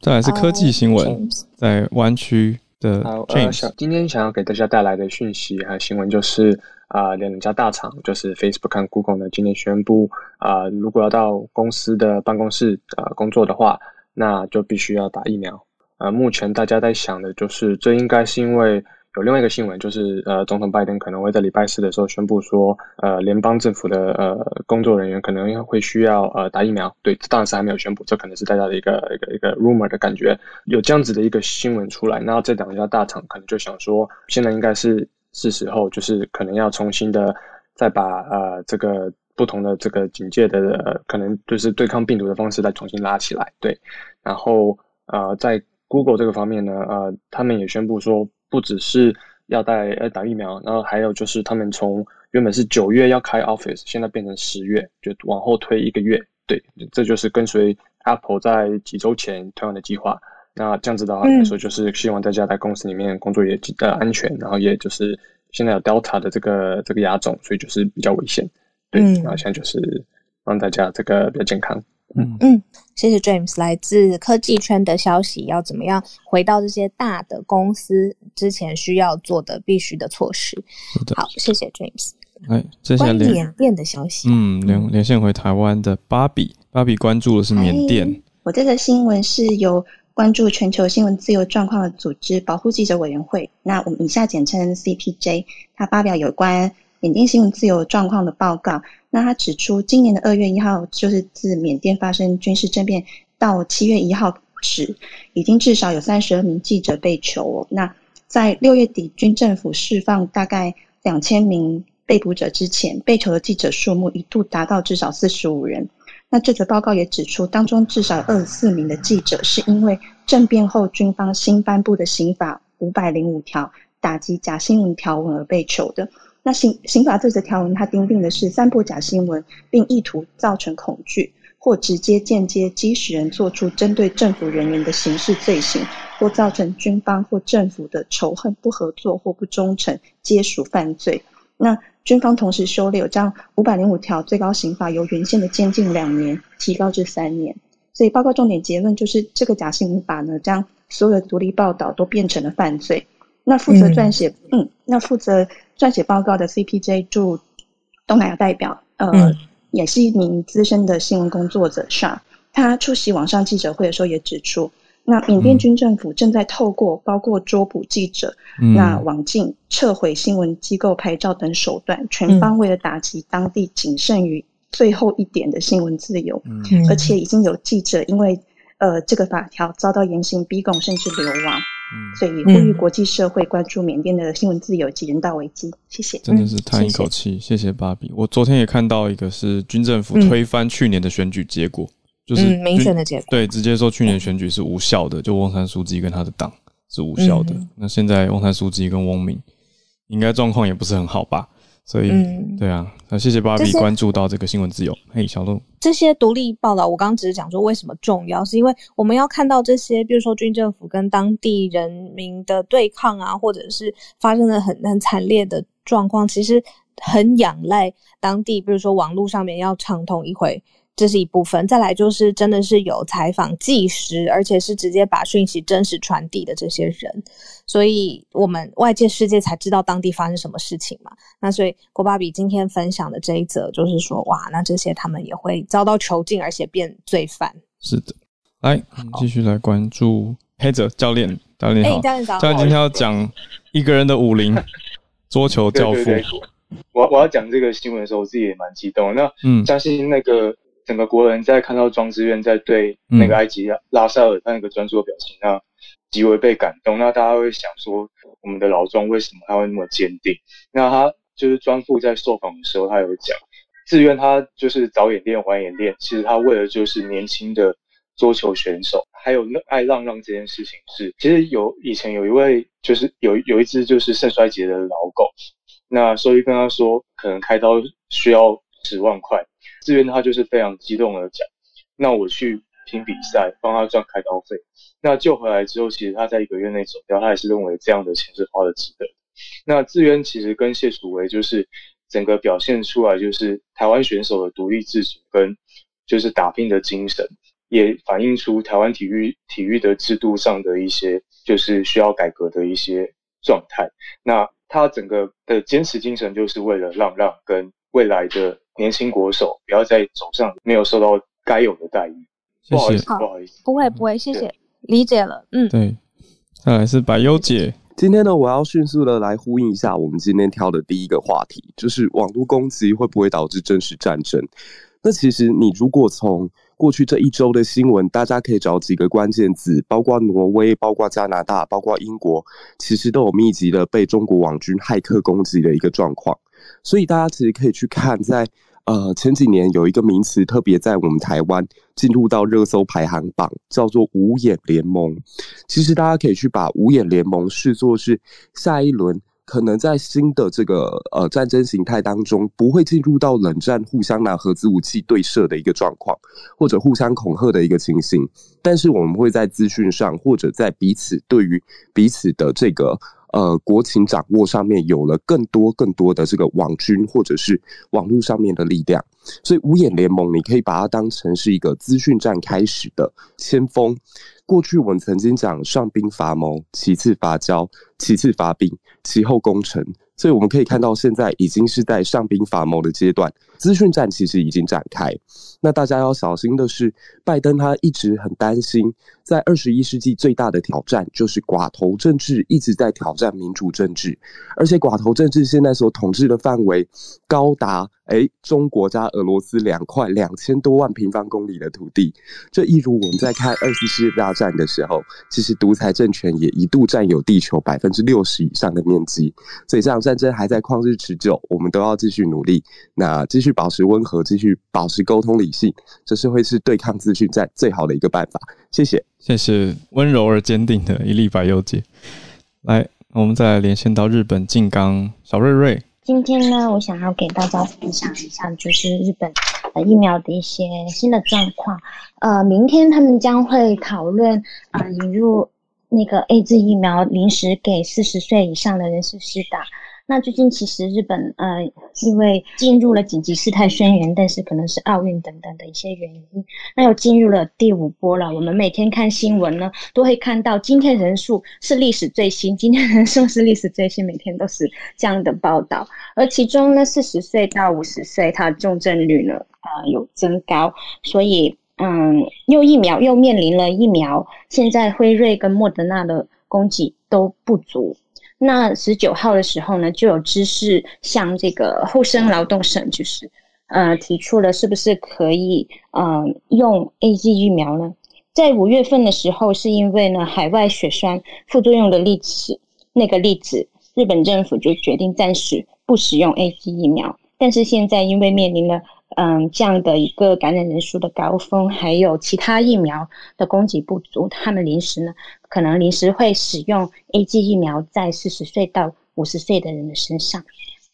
再来是科技新闻，在湾区。好，呃，想今天想要给大家带来的讯息还有新闻就是啊，两家大厂就是 Facebook 和 Google 呢，今年宣布啊，如果要到公司的办公室呃工作的话，那就必须要打疫苗。呃，目前大家在想的就是，这应该是因为。有另外一个新闻，就是呃，总统拜登可能会在礼拜四的时候宣布说，呃，联邦政府的呃工作人员可能会需要呃打疫苗。对，当然是还没有宣布，这可能是大家的一个一个一个 rumor 的感觉，有这样子的一个新闻出来。那这两家大厂可能就想说，现在应该是是时候，就是可能要重新的再把呃这个不同的这个警戒的可能就是对抗病毒的方式再重新拉起来。对，然后呃，在 Google 这个方面呢，呃，他们也宣布说。不只是要带呃打疫苗，然后还有就是他们从原本是九月要开 office，现在变成十月，就往后推一个月。对，这就是跟随 Apple 在几周前推完的计划。那这样子的话来说，就是希望大家在公司里面工作也呃安全，然后也就是现在有 Delta 的这个这个亚种，所以就是比较危险。对，然后现在就是让大家这个比较健康。嗯嗯，谢谢 James，来自科技圈的消息，要怎么样回到这些大的公司之前需要做的必须的措施？好，谢谢 James。哎，接下来缅甸的消息，嗯，连连线回台湾的芭比，芭比关注的是缅甸。我这个新闻是由关注全球新闻自由状况的组织保护记者委员会，那我们以下简称 CPJ，它发表有关。缅甸新闻自由状况的报告，那他指出，今年的二月一号，就是自缅甸发生军事政变到七月一号止，已经至少有三十二名记者被囚。那在六月底，军政府释放大概两千名被捕者之前，被囚的记者数目一度达到至少四十五人。那这则报告也指出，当中至少二十四名的记者是因为政变后军方新颁布的刑法五百零五条打击假新闻条文而被囚的。那刑刑法这则条文，它定定的是散播假新闻，并意图造成恐惧，或直接间接激使人做出针对政府人员的刑事罪行，或造成军方或政府的仇恨、不合作或不忠诚，皆属犯罪。那军方同时修例，将五百零五条最高刑罚由原先的监禁两年提高至三年。所以报告重点结论就是，这个假新闻法呢，将所有的独立报道都变成了犯罪。那负责撰写，嗯，那负责撰写报告的 CPJ 驻东南亚代表，呃，也是一名资深的新闻工作者。上他出席网上记者会的时候也指出，那缅甸军政府正在透过包括捉捕记者、那网禁、撤回新闻机构牌照等手段，全方位的打击当地仅剩于最后一点的新闻自由。而且已经有记者因为呃这个法条遭到严刑逼供，甚至流亡。所以呼吁国际社会关注缅甸的新闻自由及人道危机。谢谢，真的是叹一口气。谢谢芭比。我昨天也看到一个是军政府推翻去年的选举结果，就是民选的结果，对，直接说去年选举是无效的，就翁山书记跟他的党是无效的。那现在翁山书记跟翁敏应该状况也不是很好吧？所以，对啊，那谢谢芭比关注到这个新闻自由。嘿，小鹿，这些独立报道，我刚刚只是讲说为什么重要，是因为我们要看到这些，比如说军政府跟当地人民的对抗啊，或者是发生的很很惨烈的状况，其实很仰赖当地，比如说网络上面要畅通一回。这是一部分，再来就是真的是有采访纪实，而且是直接把讯息真实传递的这些人，所以我们外界世界才知道当地发生什么事情嘛。那所以郭巴比今天分享的这一则，就是说哇，那这些他们也会遭到囚禁，而且变罪犯。是的，来继续来关注黑泽教练，教练好，教练早。教练今天要讲一个人的武林。桌球教父。我我要讲这个新闻的时候，我自己也蛮激动。那嗯，相信那个整个国人在看到庄之院在对那个埃及拉塞尔他那个专注的表情，那极为被感动。那大家会想说，我们的老庄为什么他会那么坚定？那他就是庄父在受访的时候，他有讲，自愿他就是早演练晚演练，其实他为了就是年轻的桌球选手，还有那爱浪浪这件事情是，其实有以前有一位就是有有一只就是肾衰竭的老狗。那兽医跟他说，可能开刀需要十万块，志愿他就是非常激动的讲，那我去拼比赛，帮他赚开刀费。那救回来之后，其实他在一个月内走掉，他也是认为这样的钱是花的值得。那志愿其实跟谢楚维就是整个表现出来，就是台湾选手的独立自主跟就是打拼的精神，也反映出台湾体育体育的制度上的一些就是需要改革的一些状态。那他整个的坚持精神，就是为了让让跟未来的年轻国手不要在走上没有受到该有的待遇。不好意思，不好意思，不会不会，谢谢，理解了。嗯，对。再来是白优姐，今天呢，我要迅速的来呼应一下我们今天挑的第一个话题，就是网络攻击会不会导致真实战争？那其实你如果从过去这一周的新闻，大家可以找几个关键字，包括挪威、包括加拿大、包括英国，其实都有密集的被中国网军骇客攻击的一个状况。所以大家其实可以去看，在呃前几年有一个名词特别在我们台湾进入到热搜排行榜，叫做“五眼联盟”。其实大家可以去把“五眼联盟”视作是下一轮。可能在新的这个呃战争形态当中，不会进入到冷战互相拿核子武器对射的一个状况，或者互相恐吓的一个情形。但是我们会在资讯上，或者在彼此对于彼此的这个呃国情掌握上面，有了更多更多的这个网军或者是网络上面的力量。所以五眼联盟，你可以把它当成是一个资讯战开始的先锋。过去我们曾经讲上兵伐谋，其次伐交，其次伐兵，其后攻城。所以我们可以看到，现在已经是在上兵伐谋的阶段，资讯战其实已经展开。那大家要小心的是，拜登他一直很担心，在二十一世纪最大的挑战就是寡头政治一直在挑战民主政治，而且寡头政治现在所统治的范围高达。哎，中国加俄罗斯两块两千多万平方公里的土地，这一如我们在看二次世界大战的时候，其实独裁政权也一度占有地球百分之六十以上的面积。所以这场战争还在旷日持久，我们都要继续努力，那继续保持温和，继续保持沟通理性，这是会是对抗资讯战最好的一个办法。谢谢，谢谢温柔而坚定的一粒白优姐。来，我们再来连线到日本静冈小瑞瑞。今天呢，我想要给大家分享一下，就是日本呃疫苗的一些新的状况。呃，明天他们将会讨论呃，引入那个 A Z 疫苗，临时给四十岁以上的人士施打。那最近其实日本呃，因为进入了紧急事态宣言，但是可能是奥运等等的一些原因，那又进入了第五波了。我们每天看新闻呢，都会看到今天人数是历史最新，今天人数是历史最新，每天都是这样的报道。而其中呢，四十岁到五十岁，它重症率呢啊有增高，所以嗯，又疫苗又面临了疫苗，现在辉瑞跟莫德纳的供给都不足。那十九号的时候呢，就有知识向这个厚生劳动省，就是呃提出了是不是可以呃用 A G 疫苗呢？在五月份的时候，是因为呢海外血栓副作用的例子，那个例子，日本政府就决定暂时不使用 A G 疫苗。但是现在因为面临了嗯这样的一个感染人数的高峰，还有其他疫苗的供给不足，他们临时呢。可能临时会使用 A G 疫苗在四十岁到五十岁的人的身上。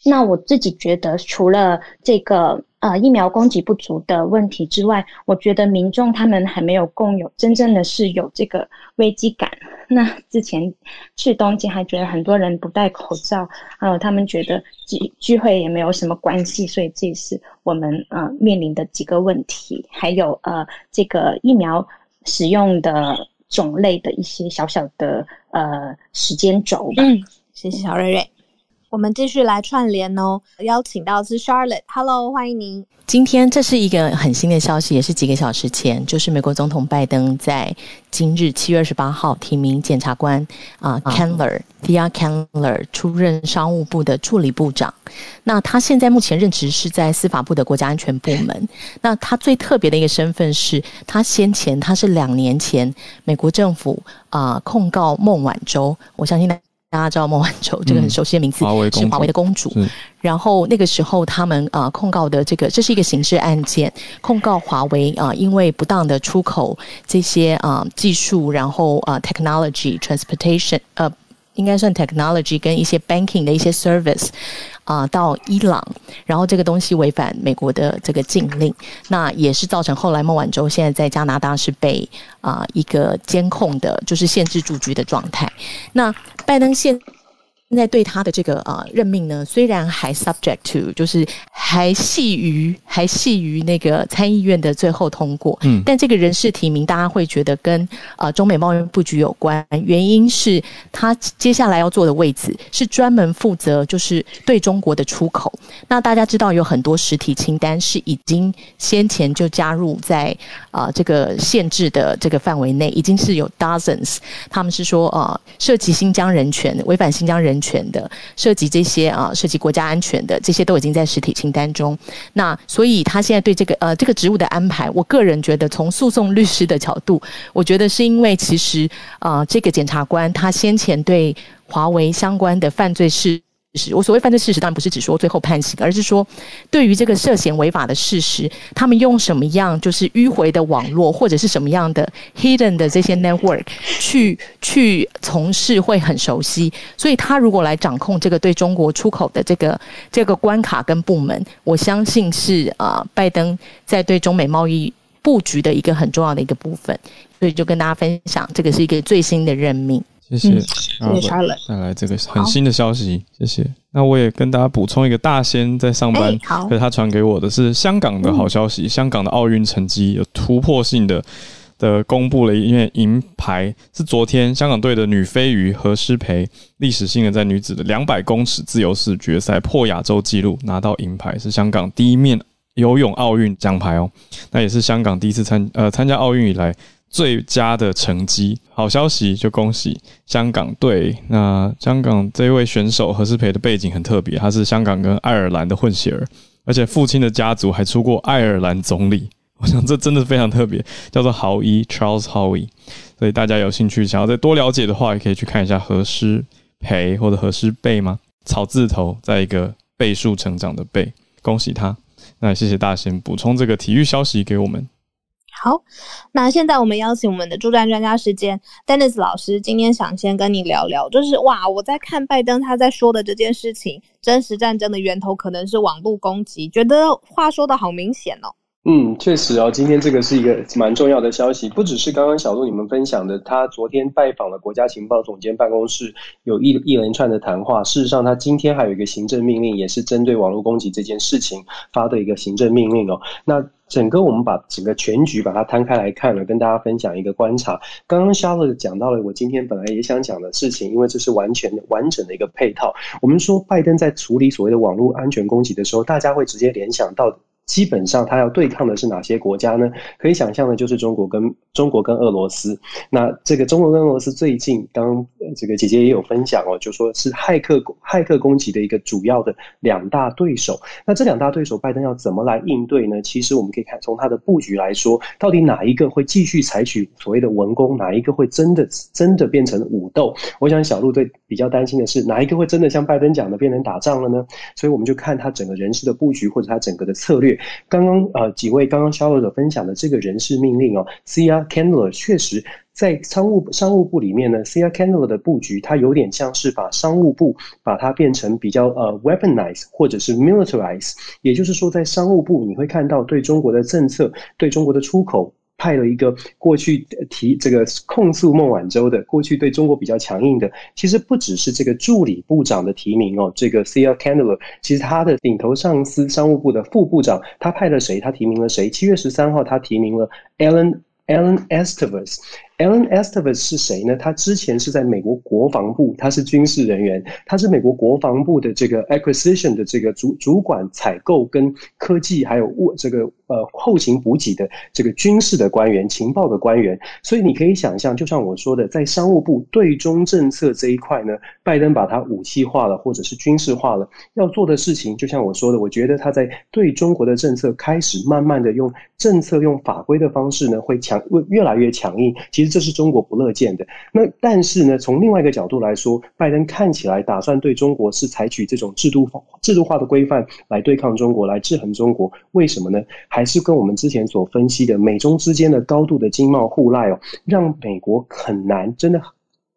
那我自己觉得，除了这个呃疫苗供给不足的问题之外，我觉得民众他们还没有共有真正的是有这个危机感。那之前去东京还觉得很多人不戴口罩，呃，他们觉得聚聚会也没有什么关系，所以这是我们呃面临的几个问题。还有呃这个疫苗使用的。种类的一些小小的呃时间轴吧。嗯，谢谢小瑞瑞。我们继续来串联哦，邀请到是 Charlotte，Hello，欢迎您。今天这是一个很新的消息，也是几个小时前，就是美国总统拜登在今日七月二十八号提名检察官啊 c a n l e r d i a c a n l e r 出任商务部的助理部长。那他现在目前任职是在司法部的国家安全部门。那他最特别的一个身份是他先前他是两年前美国政府啊控告孟晚舟，我相信大。大家知道孟晚舟这个很熟悉的名字是华为的公主，然后那个时候他们啊控告的这个这是一个刑事案件，控告华为啊因为不当的出口这些啊技术，然后啊 technology transportation 呃。应该算 technology 跟一些 banking 的一些 service 啊，到伊朗，然后这个东西违反美国的这个禁令，那也是造成后来孟晚舟现在在加拿大是被啊一个监控的，就是限制住居的状态。那拜登现现在对他的这个呃任命呢，虽然还 subject to，就是还系于还系于那个参议院的最后通过，嗯，但这个人事提名大家会觉得跟呃中美贸易布局有关，原因是他接下来要做的位置是专门负责就是对中国的出口。那大家知道有很多实体清单是已经先前就加入在啊这个限制的这个范围内，已经是有 dozens，他们是说呃涉及新疆人权、违反新疆人。全的涉及这些啊，涉及国家安全的这些都已经在实体清单中。那所以他现在对这个呃这个职务的安排，我个人觉得从诉讼律师的角度，我觉得是因为其实啊这个检察官他先前对华为相关的犯罪事。是我所谓犯罪事实，当然不是只说最后判刑，而是说对于这个涉嫌违法的事实，他们用什么样就是迂回的网络，或者是什么样的 hidden 的这些 network 去去从事，会很熟悉。所以他如果来掌控这个对中国出口的这个这个关卡跟部门，我相信是啊，拜登在对中美贸易布局的一个很重要的一个部分。所以就跟大家分享，这个是一个最新的任命。谢谢，谢谢带来这个很新的消息，谢谢。那我也跟大家补充一个大仙在上班，可是他传给我的是香港的好消息，香港的奥运成绩有突破性的的公布了，一面银牌是昨天香港队的女飞鱼何诗培历史性的在女子的两百公尺自由式决赛破亚洲纪录拿到银牌，是香港第一面游泳奥运奖牌哦，那也是香港第一次参呃参加奥运以来。最佳的成绩，好消息就恭喜香港队。那香港这一位选手何诗培的背景很特别，他是香港跟爱尔兰的混血儿，而且父亲的家族还出过爱尔兰总理。我想这真的非常特别，叫做豪伊 Charles Howie。所以大家有兴趣想要再多了解的话，也可以去看一下何诗培或者何诗蓓吗？草字头在一个倍数成长的倍，恭喜他。那谢谢大仙补充这个体育消息给我们。好，那现在我们邀请我们的助战专家时间，Dennis 老师，今天想先跟你聊聊，就是哇，我在看拜登他在说的这件事情，真实战争的源头可能是网络攻击，觉得话说的好明显哦。嗯，确实哦，今天这个是一个蛮重要的消息，不只是刚刚小鹿你们分享的，他昨天拜访了国家情报总监办公室，有一一连串的谈话。事实上，他今天还有一个行政命令，也是针对网络攻击这件事情发的一个行政命令哦。那整个我们把整个全局把它摊开来看了，跟大家分享一个观察。刚刚肖乐讲到了我今天本来也想讲的事情，因为这是完全的完整的一个配套。我们说拜登在处理所谓的网络安全攻击的时候，大家会直接联想到。基本上，他要对抗的是哪些国家呢？可以想象的，就是中国跟中国跟俄罗斯。那这个中国跟俄罗斯最近，刚这个姐姐也有分享哦，就说是骇客骇客攻击的一个主要的两大对手。那这两大对手，拜登要怎么来应对呢？其实我们可以看从他的布局来说，到底哪一个会继续采取所谓的文攻，哪一个会真的真的变成武斗？我想小鹿对比较担心的是，哪一个会真的像拜登讲的变成打仗了呢？所以我们就看他整个人事的布局，或者他整个的策略。刚刚呃几位刚刚肖罗者分享的这个人事命令哦，C R Candler 确实在商务商务部里面呢，C R Candler 的布局，它有点像是把商务部把它变成比较呃 weaponize 或者是 militarize，也就是说在商务部你会看到对中国的政策，对中国的出口。派了一个过去提这个控诉孟晚舟的，过去对中国比较强硬的，其实不只是这个助理部长的提名哦，这个 C L Candler，其实他的顶头上司商务部的副部长，他派了谁？他提名了谁？七月十三号，他提名了 Alan Alan Estevez。Alan Estevez 是谁呢？他之前是在美国国防部，他是军事人员，他是美国国防部的这个 acquisition 的这个主主管采购跟科技还有物这个呃后勤补给的这个军事的官员、情报的官员。所以你可以想象，就像我说的，在商务部对中政策这一块呢，拜登把它武器化了或者是军事化了，要做的事情，就像我说的，我觉得他在对中国的政策开始慢慢的用政策、用法规的方式呢，会强越来越强硬。其实。这是中国不乐见的。那但是呢，从另外一个角度来说，拜登看起来打算对中国是采取这种制度制度化的规范来对抗中国，来制衡中国。为什么呢？还还是跟我们之前所分析的美中之间的高度的经贸互赖哦，让美国很难，真的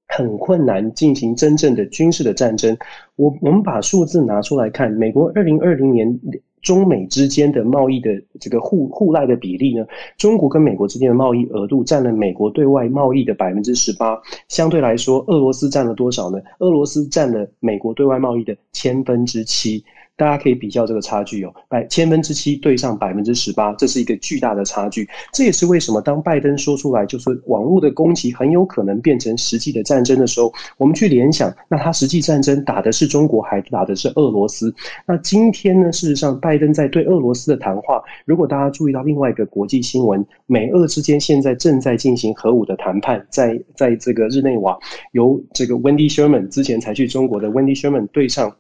很困难进行真正的军事的战争。我我们把数字拿出来看，美国二零二零年。中美之间的贸易的这个互互赖的比例呢？中国跟美国之间的贸易额度占了美国对外贸易的百分之十八，相对来说，俄罗斯占了多少呢？俄罗斯占了美国对外贸易的千分之七。大家可以比较这个差距哦，百千分之七对上百分之十八，这是一个巨大的差距。这也是为什么当拜登说出来就是网络的攻击很有可能变成实际的战争的时候，我们去联想，那他实际战争打的是中国还打的是俄罗斯？那今天呢，事实上拜登在对俄罗斯的谈话，如果大家注意到另外一个国际新闻，美俄之间现在正在进行核武的谈判，在在这个日内瓦，由这个 Wendy Sherman 之前才去中国的 Wendy Sherman 对上。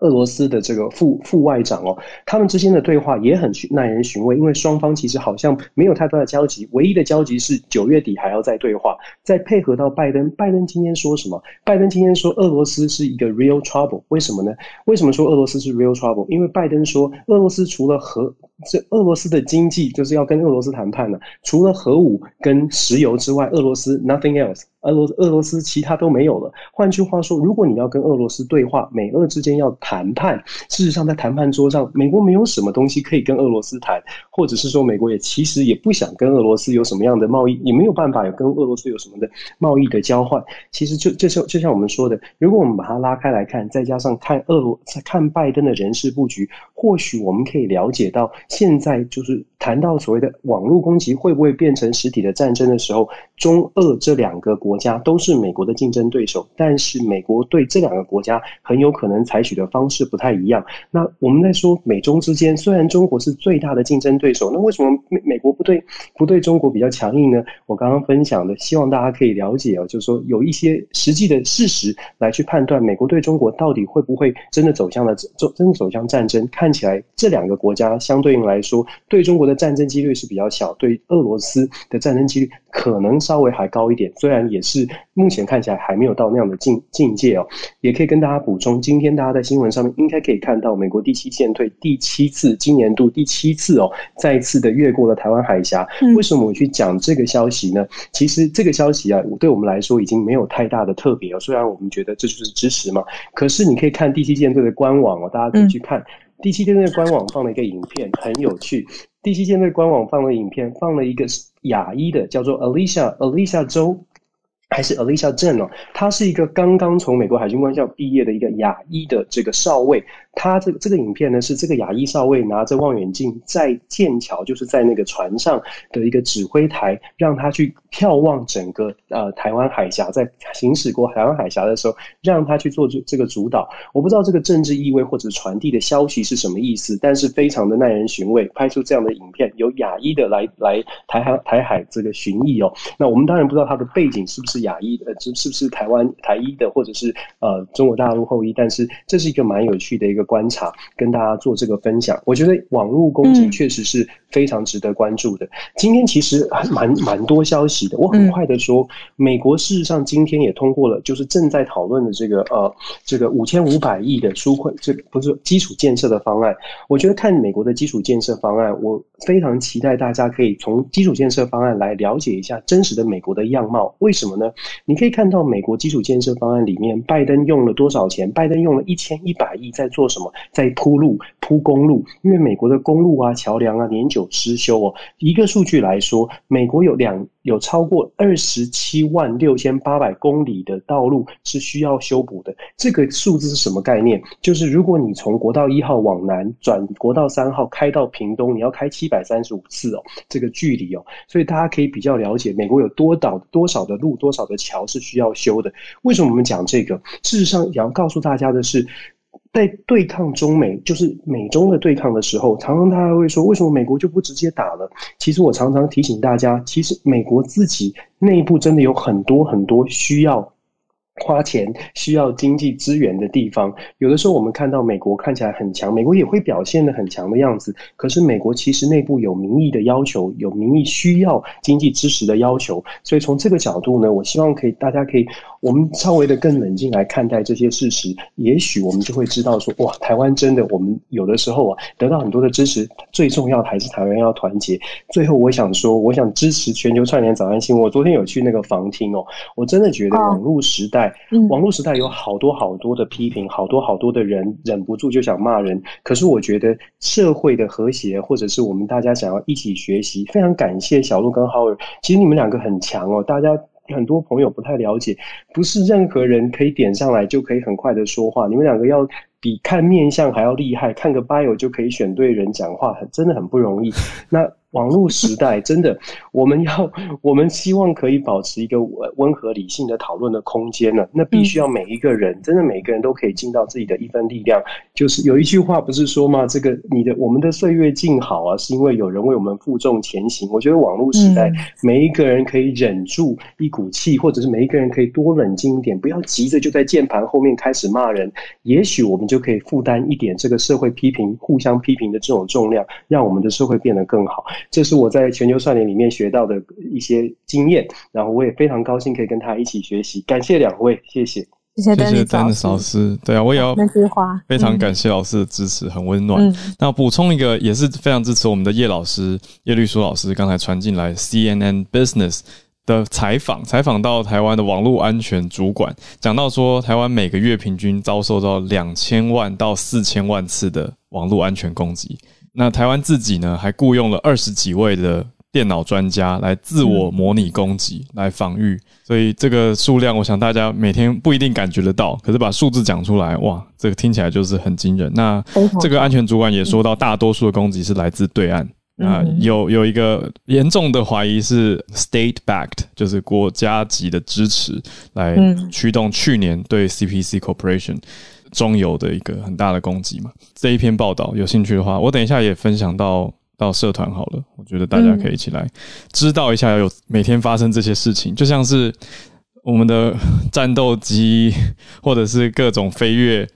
俄罗斯的这个副副外长哦，他们之间的对话也很耐人寻味，因为双方其实好像没有太多的交集，唯一的交集是九月底还要再对话，再配合到拜登。拜登今天说什么？拜登今天说俄罗斯是一个 real trouble，为什么呢？为什么说俄罗斯是 real trouble？因为拜登说俄罗斯除了核，这俄罗斯的经济就是要跟俄罗斯谈判了，除了核武跟石油之外，俄罗斯 nothing else。俄罗俄罗斯其他都没有了。换句话说，如果你要跟俄罗斯对话，美俄之间要谈判，事实上在谈判桌上，美国没有什么东西可以跟俄罗斯谈，或者是说，美国也其实也不想跟俄罗斯有什么样的贸易，也没有办法有跟俄罗斯有什么的贸易的交换。其实就就像就像我们说的，如果我们把它拉开来看，再加上看俄罗看拜登的人事布局，或许我们可以了解到，现在就是谈到所谓的网络攻击会不会变成实体的战争的时候，中俄这两个国。家都是美国的竞争对手，但是美国对这两个国家很有可能采取的方式不太一样。那我们在说美中之间，虽然中国是最大的竞争对手，那为什么美美国不对不对中国比较强硬呢？我刚刚分享的，希望大家可以了解哦，就是说有一些实际的事实来去判断美国对中国到底会不会真的走向了走真的走向战争。看起来这两个国家相对应来说，对中国的战争几率是比较小，对俄罗斯的战争几率可能稍微还高一点。虽然也是目前看起来还没有到那样的境境界哦，也可以跟大家补充，今天大家在新闻上面应该可以看到，美国第七舰队第七次今年度第七次哦，再次的越过了台湾海峡。为什么我去讲这个消息呢？其实这个消息啊，对我们来说已经没有太大的特别哦。虽然我们觉得这就是支持嘛，可是你可以看第七舰队的官网哦，大家可以去看第七舰队官网放了一个影片，很有趣。第七舰队官网放了影片，放了一个亚裔的，叫做 Alicia Alicia 周。还是 Alicia Jen 哦，他是一个刚刚从美国海军官校毕业的一个亚裔的这个少尉。他这个这个影片呢，是这个亚裔少尉拿着望远镜在剑桥，就是在那个船上的一个指挥台，让他去眺望整个呃台湾海峡，在行驶过台湾海峡的时候，让他去做这这个主导。我不知道这个政治意味或者传递的消息是什么意思，但是非常的耐人寻味。拍出这样的影片，有亚裔的来来台海台海这个巡弋哦。那我们当然不知道他的背景是不是亚裔的，是是不是台湾台裔的，或者是呃中国大陆后裔，但是这是一个蛮有趣的一个。观察跟大家做这个分享，我觉得网络攻击确实是非常值得关注的。今天其实还蛮蛮多消息的，我很快的说，美国事实上今天也通过了，就是正在讨论的这个呃这个五千五百亿的纾困，这不是基础建设的方案。我觉得看美国的基础建设方案，我非常期待大家可以从基础建设方案来了解一下真实的美国的样貌。为什么呢？你可以看到美国基础建设方案里面，拜登用了多少钱？拜登用了一千一百亿在做什么？在铺路、铺公路，因为美国的公路啊、桥梁啊年久失修哦。一个数据来说，美国有两。有超过二十七万六千八百公里的道路是需要修补的。这个数字是什么概念？就是如果你从国道一号往南转国道三号开到屏东，你要开七百三十五次哦，这个距离哦，所以大家可以比较了解美国有多少多少的路、多少的桥是需要修的。为什么我们讲这个？事实上，也要告诉大家的是。在对抗中美，就是美中的对抗的时候，常常他还会说，为什么美国就不直接打了？其实我常常提醒大家，其实美国自己内部真的有很多很多需要。花钱需要经济资源的地方，有的时候我们看到美国看起来很强，美国也会表现的很强的样子。可是美国其实内部有民意的要求，有民意需要经济支持的要求。所以从这个角度呢，我希望可以大家可以我们稍微的更冷静来看待这些事实，也许我们就会知道说，哇，台湾真的我们有的时候啊得到很多的支持，最重要的还是台湾要团结。最后我想说，我想支持全球串联早安新闻。我昨天有去那个房厅哦，我真的觉得网络时代。网络时代有好多好多的批评，好多好多的人忍不住就想骂人。可是我觉得社会的和谐，或者是我们大家想要一起学习，非常感谢小鹿跟浩尔。其实你们两个很强哦，大家很多朋友不太了解，不是任何人可以点上来就可以很快的说话。你们两个要比看面相还要厉害，看个 bio 就可以选对人讲话，很真的很不容易。那。网络时代真的，我们要我们希望可以保持一个温温和理性的讨论的空间呢。那必须要每一个人，真的每一个人都可以尽到自己的一份力量。就是有一句话不是说吗？这个你的我们的岁月静好啊，是因为有人为我们负重前行。我觉得网络时代，每一个人可以忍住一股气，或者是每一个人可以多冷静一点，不要急着就在键盘后面开始骂人。也许我们就可以负担一点这个社会批评、互相批评的这种重量，让我们的社会变得更好。这是我在全球串联里面学到的一些经验，然后我也非常高兴可以跟他一起学习。感谢两位，谢谢，谢谢丹丹老师。对啊，我也要非常感谢老师的支持，很温暖。那补充一个，也是非常支持我们的叶老师，叶律书老师刚才传进来 CNN Business 的采访，采访到台湾的网络安全主管，讲到说，台湾每个月平均遭受到两千万到四千万次的网络安全攻击。那台湾自己呢，还雇佣了二十几位的电脑专家来自我模拟攻击，来防御。所以这个数量，我想大家每天不一定感觉得到，可是把数字讲出来，哇，这个听起来就是很惊人。那这个安全主管也说到，大多数的攻击是来自对岸啊，有有一个严重的怀疑是 state backed，就是国家级的支持来驱动去年对 CPC Corporation。中游的一个很大的攻击嘛，这一篇报道有兴趣的话，我等一下也分享到到社团好了。我觉得大家可以一起来知道一下，有每天发生这些事情，就像是我们的战斗机或者是各种飞跃。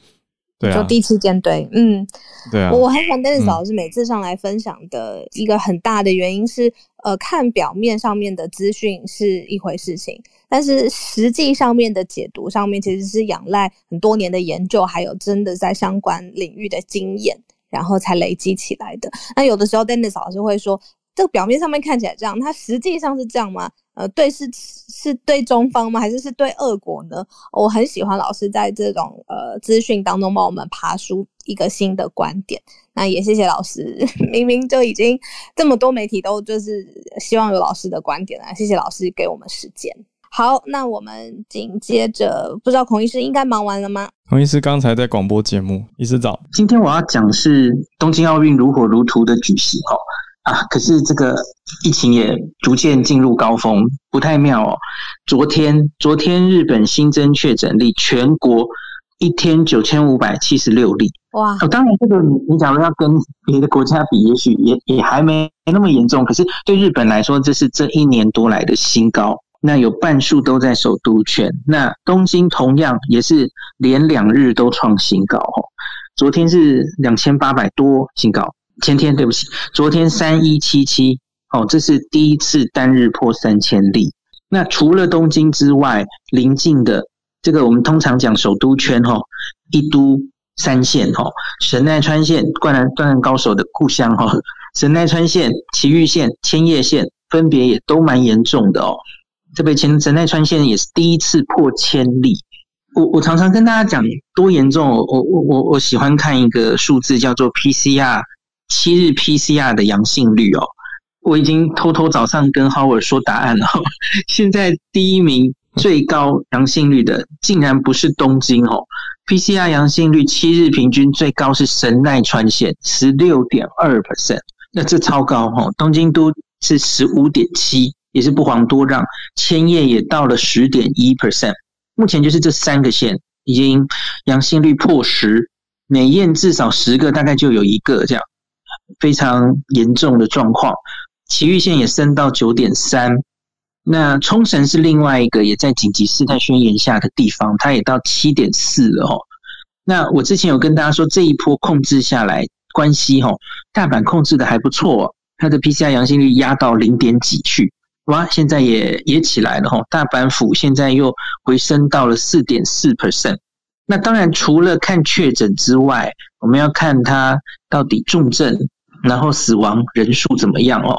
对啊，第七舰队，嗯，对啊，我很喜欢 Dennis 老师每次上来分享的一个很大的原因是，呃，看表面上面的资讯是一回事情，但是实际上面的解读上面其实是仰赖很多年的研究，还有真的在相关领域的经验，然后才累积起来的。那有的时候 Dennis 老师会说。这个表面上面看起来这样，它实际上是这样吗？呃，对，是是对中方吗？还是是对俄国呢？我很喜欢老师在这种呃资讯当中帮我们爬出一个新的观点。那也谢谢老师，明明就已经这么多媒体都就是希望有老师的观点啊，谢谢老师给我们时间。好，那我们紧接着，不知道孔医师应该忙完了吗？孔医师刚才在广播节目，医师早。今天我要讲是东京奥运如火如荼的举行哦。啊！可是这个疫情也逐渐进入高峰，不太妙哦。昨天，昨天日本新增确诊例全国一天九千五百七十六例。哇！哦，当然这个你你假如要跟别的国家比，也许也也还没那么严重。可是对日本来说，这是这一年多来的新高。那有半数都在首都圈，那东京同样也是连两日都创新高哦。昨天是两千八百多新高。前天对不起，昨天三一七七哦，这是第一次单日破三千例。那除了东京之外，邻近的这个我们通常讲首都圈哈，一都三县哈，神奈川县灌篮灌篮高手的故乡哈，神奈川县、埼玉县、千叶县分别也都蛮严重的哦。特别前神奈川县也是第一次破千例。我我常常跟大家讲多严重，我我我我喜欢看一个数字叫做 PCR。七日 PCR 的阳性率哦，我已经偷偷早上跟 Howard 说答案了。现在第一名最高阳性率的，竟然不是东京哦。PCR 阳性率七日平均最高是神奈川县十六点二 percent，那这超高哦。东京都是十五点七，也是不遑多让。千叶也到了十点一 percent。目前就是这三个县已经阳性率破十，每验至少十个，大概就有一个这样，非常严重的状况。埼玉县也升到九点三，那冲绳是另外一个也在紧急事态宣言下的地方，它也到七点四了哦。那我之前有跟大家说，这一波控制下来，关系哈，大阪控制的还不错，它的 PCR 阳性率压到零点几去，哇，现在也也起来了哈，大阪府现在又回升到了四点四 percent。那当然除了看确诊之外，我们要看它到底重症。然后死亡人数怎么样哦？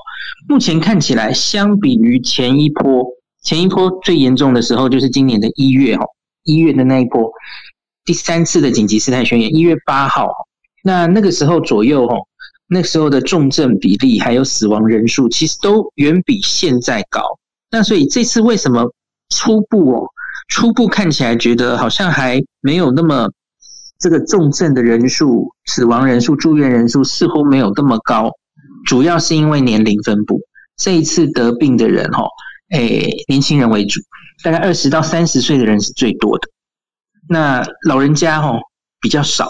目前看起来，相比于前一波，前一波最严重的时候就是今年的一月哦，一月的那一波，第三次的紧急事态宣言，一月八号，那那个时候左右哦，那时候的重症比例还有死亡人数，其实都远比现在高。那所以这次为什么初步哦，初步看起来觉得好像还没有那么。这个重症的人数、死亡人数、住院人数似乎没有那么高，主要是因为年龄分布。这一次得病的人，哈，诶，年轻人为主，大概二十到三十岁的人是最多的。那老人家，哈，比较少。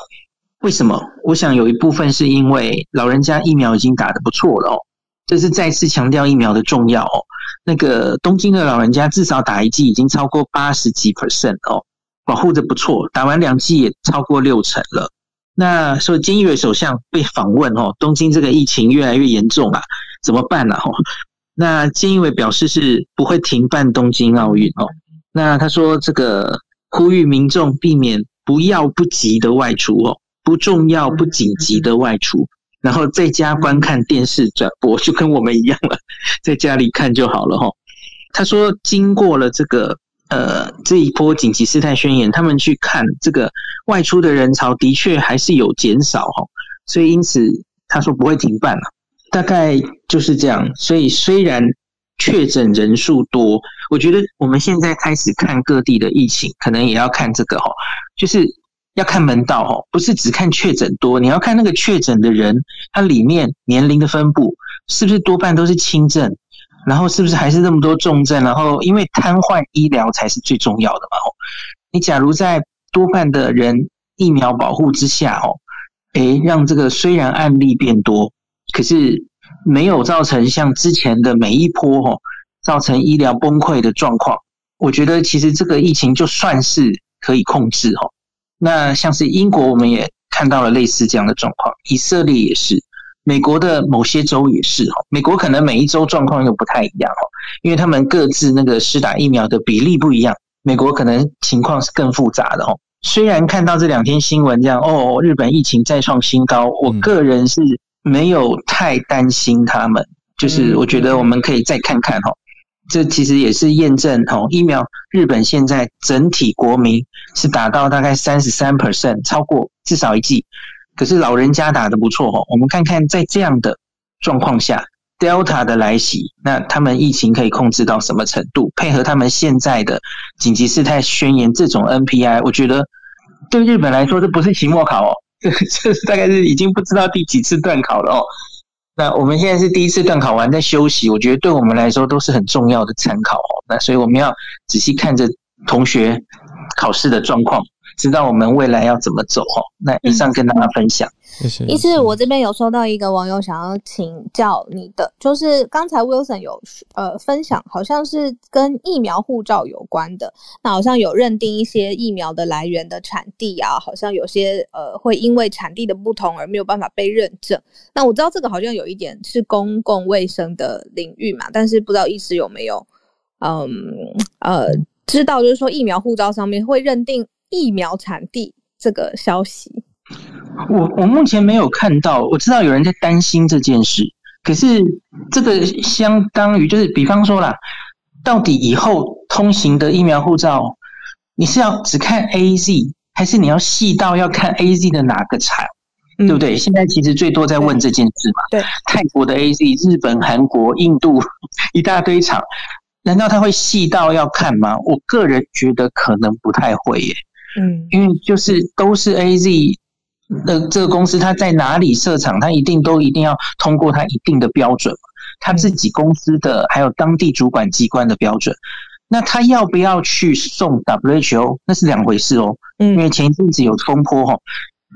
为什么？我想有一部分是因为老人家疫苗已经打得不错了哦。这是再次强调疫苗的重要哦。那个东京的老人家至少打一剂已经超过八十几 percent 哦。保护的不错，打完两剂也超过六成了。那所以菅义伟首相被访问哦，东京这个疫情越来越严重啊，怎么办呢？哦，那菅义伟表示是不会停办东京奥运哦。那他说这个呼吁民众避免不要不急的外出哦，不重要不紧急的外出，然后在家观看电视转播，就跟我们一样了，在家里看就好了哈。他说经过了这个。呃，这一波紧急事态宣言，他们去看这个外出的人潮，的确还是有减少哈，所以因此他说不会停办了，大概就是这样。所以虽然确诊人数多，我觉得我们现在开始看各地的疫情，可能也要看这个哈，就是要看门道哈，不是只看确诊多，你要看那个确诊的人，他里面年龄的分布是不是多半都是轻症。然后是不是还是那么多重症？然后因为瘫痪医疗才是最重要的嘛。哦，你假如在多半的人疫苗保护之下，哦，诶，让这个虽然案例变多，可是没有造成像之前的每一波，哦，造成医疗崩溃的状况。我觉得其实这个疫情就算是可以控制，哦。那像是英国，我们也看到了类似这样的状况，以色列也是。美国的某些州也是哈，美国可能每一州状况又不太一样哈，因为他们各自那个施打疫苗的比例不一样，美国可能情况是更复杂的哈。虽然看到这两天新闻这样哦，日本疫情再创新高，我个人是没有太担心他们，就是我觉得我们可以再看看哈，这其实也是验证哦，疫苗日本现在整体国民是达到大概三十三 percent，超过至少一剂。可是老人家打的不错哦，我们看看在这样的状况下，Delta 的来袭，那他们疫情可以控制到什么程度？配合他们现在的紧急事态宣言这种 NPI，我觉得对日本来说这不是期末考哦，这 这大概是已经不知道第几次断考了哦。那我们现在是第一次断考完在休息，我觉得对我们来说都是很重要的参考哦。那所以我们要仔细看着同学考试的状况。知道我们未来要怎么走哈？那以上跟大家分享。谢谢。一是我这边有收到一个网友想要请教你的，就是刚才 Wilson 有呃分享，好像是跟疫苗护照有关的。那好像有认定一些疫苗的来源的产地啊，好像有些呃会因为产地的不同而没有办法被认证。那我知道这个好像有一点是公共卫生的领域嘛，但是不知道医师有没有嗯呃知道，就是说疫苗护照上面会认定。疫苗产地这个消息，我我目前没有看到。我知道有人在担心这件事，可是这个相当于就是，比方说啦，到底以后通行的疫苗护照，你是要只看 A Z，还是你要细到要看 A Z 的哪个厂？对不对？现在其实最多在问这件事嘛。对，泰国的 A Z、日本、韩国、印度一大堆厂，难道他会细到要看吗？我个人觉得可能不太会耶。嗯，因为就是都是 A Z 的这个公司，它在哪里设厂，它一定都一定要通过它一定的标准，它自己公司的还有当地主管机关的标准。那他要不要去送 WHO？那是两回事哦。嗯，因为前一阵子有风波哈，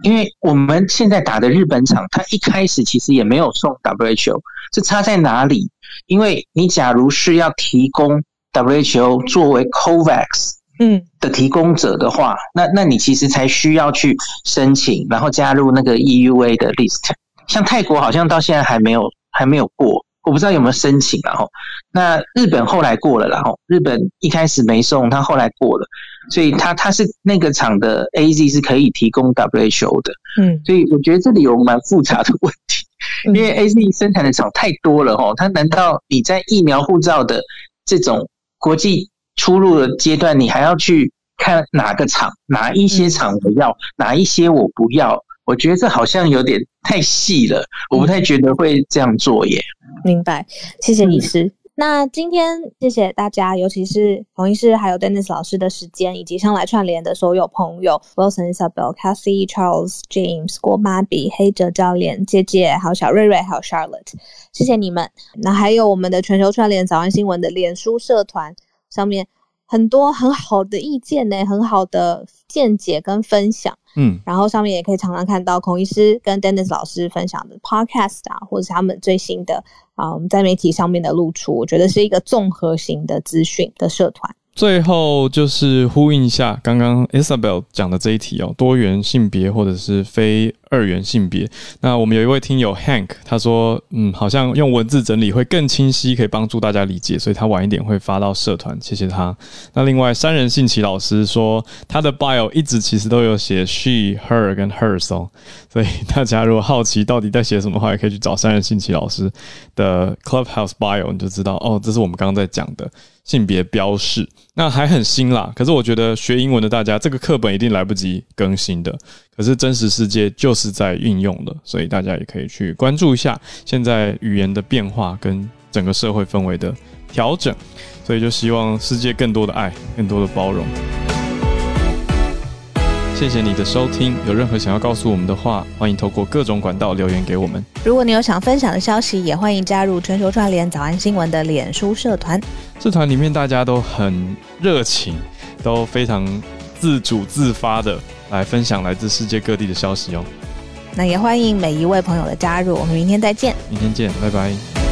因为我们现在打的日本厂，它一开始其实也没有送 WHO，这差在哪里？因为你假如是要提供 WHO 作为 COVAX 嗯。的提供者的话，那那你其实才需要去申请，然后加入那个 EUA 的 list。像泰国好像到现在还没有还没有过。我不知道有没有申请，然后那日本后来过了，然后日本一开始没送，他后来过了，所以他他是那个厂的 A Z 是可以提供 WHO 的，嗯，所以我觉得这里有蛮复杂的问题，因为 A Z 生产的厂太多了哈，它难道你在疫苗护照的这种国际出入的阶段，你还要去看哪个厂哪一些厂我要，哪一些我不要？我觉得这好像有点太细了，我不太觉得会这样做耶。明白，谢谢医师。那今天谢谢大家，尤其是洪医师还有 Dennis 老师的时间，以及上来串联的所有朋友，Wilson、Isabel、Cathy、Charles、James、郭妈比、黑哲教练、姐姐，还有小瑞瑞，还有 Charlotte，谢谢你们。那还有我们的全球串联早安新闻的脸书社团上面。很多很好的意见呢，很好的见解跟分享，嗯，然后上面也可以常常看到孔医师跟 Dennis 老师分享的 Podcast 啊，或者是他们最新的啊，我们在媒体上面的露出，我觉得是一个综合型的资讯的社团。最后就是呼应一下刚刚 Isabel 讲的这一题哦，多元性别或者是非二元性别。那我们有一位听友 Hank，他说，嗯，好像用文字整理会更清晰，可以帮助大家理解，所以他晚一点会发到社团，谢谢他。那另外三人信奇老师说，他的 bio 一直其实都有写 she、her 跟 hers 哦，所以大家如果好奇到底在写什么话，也可以去找三人信奇老师的 Clubhouse bio，你就知道哦，这是我们刚刚在讲的。性别标示，那还很新啦。可是我觉得学英文的大家，这个课本一定来不及更新的。可是真实世界就是在运用的，所以大家也可以去关注一下现在语言的变化跟整个社会氛围的调整。所以就希望世界更多的爱，更多的包容。谢谢你的收听，有任何想要告诉我们的话，欢迎透过各种管道留言给我们。如果你有想分享的消息，也欢迎加入全球串联早安新闻的脸书社团。社团里面大家都很热情，都非常自主自发的来分享来自世界各地的消息哦。那也欢迎每一位朋友的加入，我们明天再见。明天见，拜拜。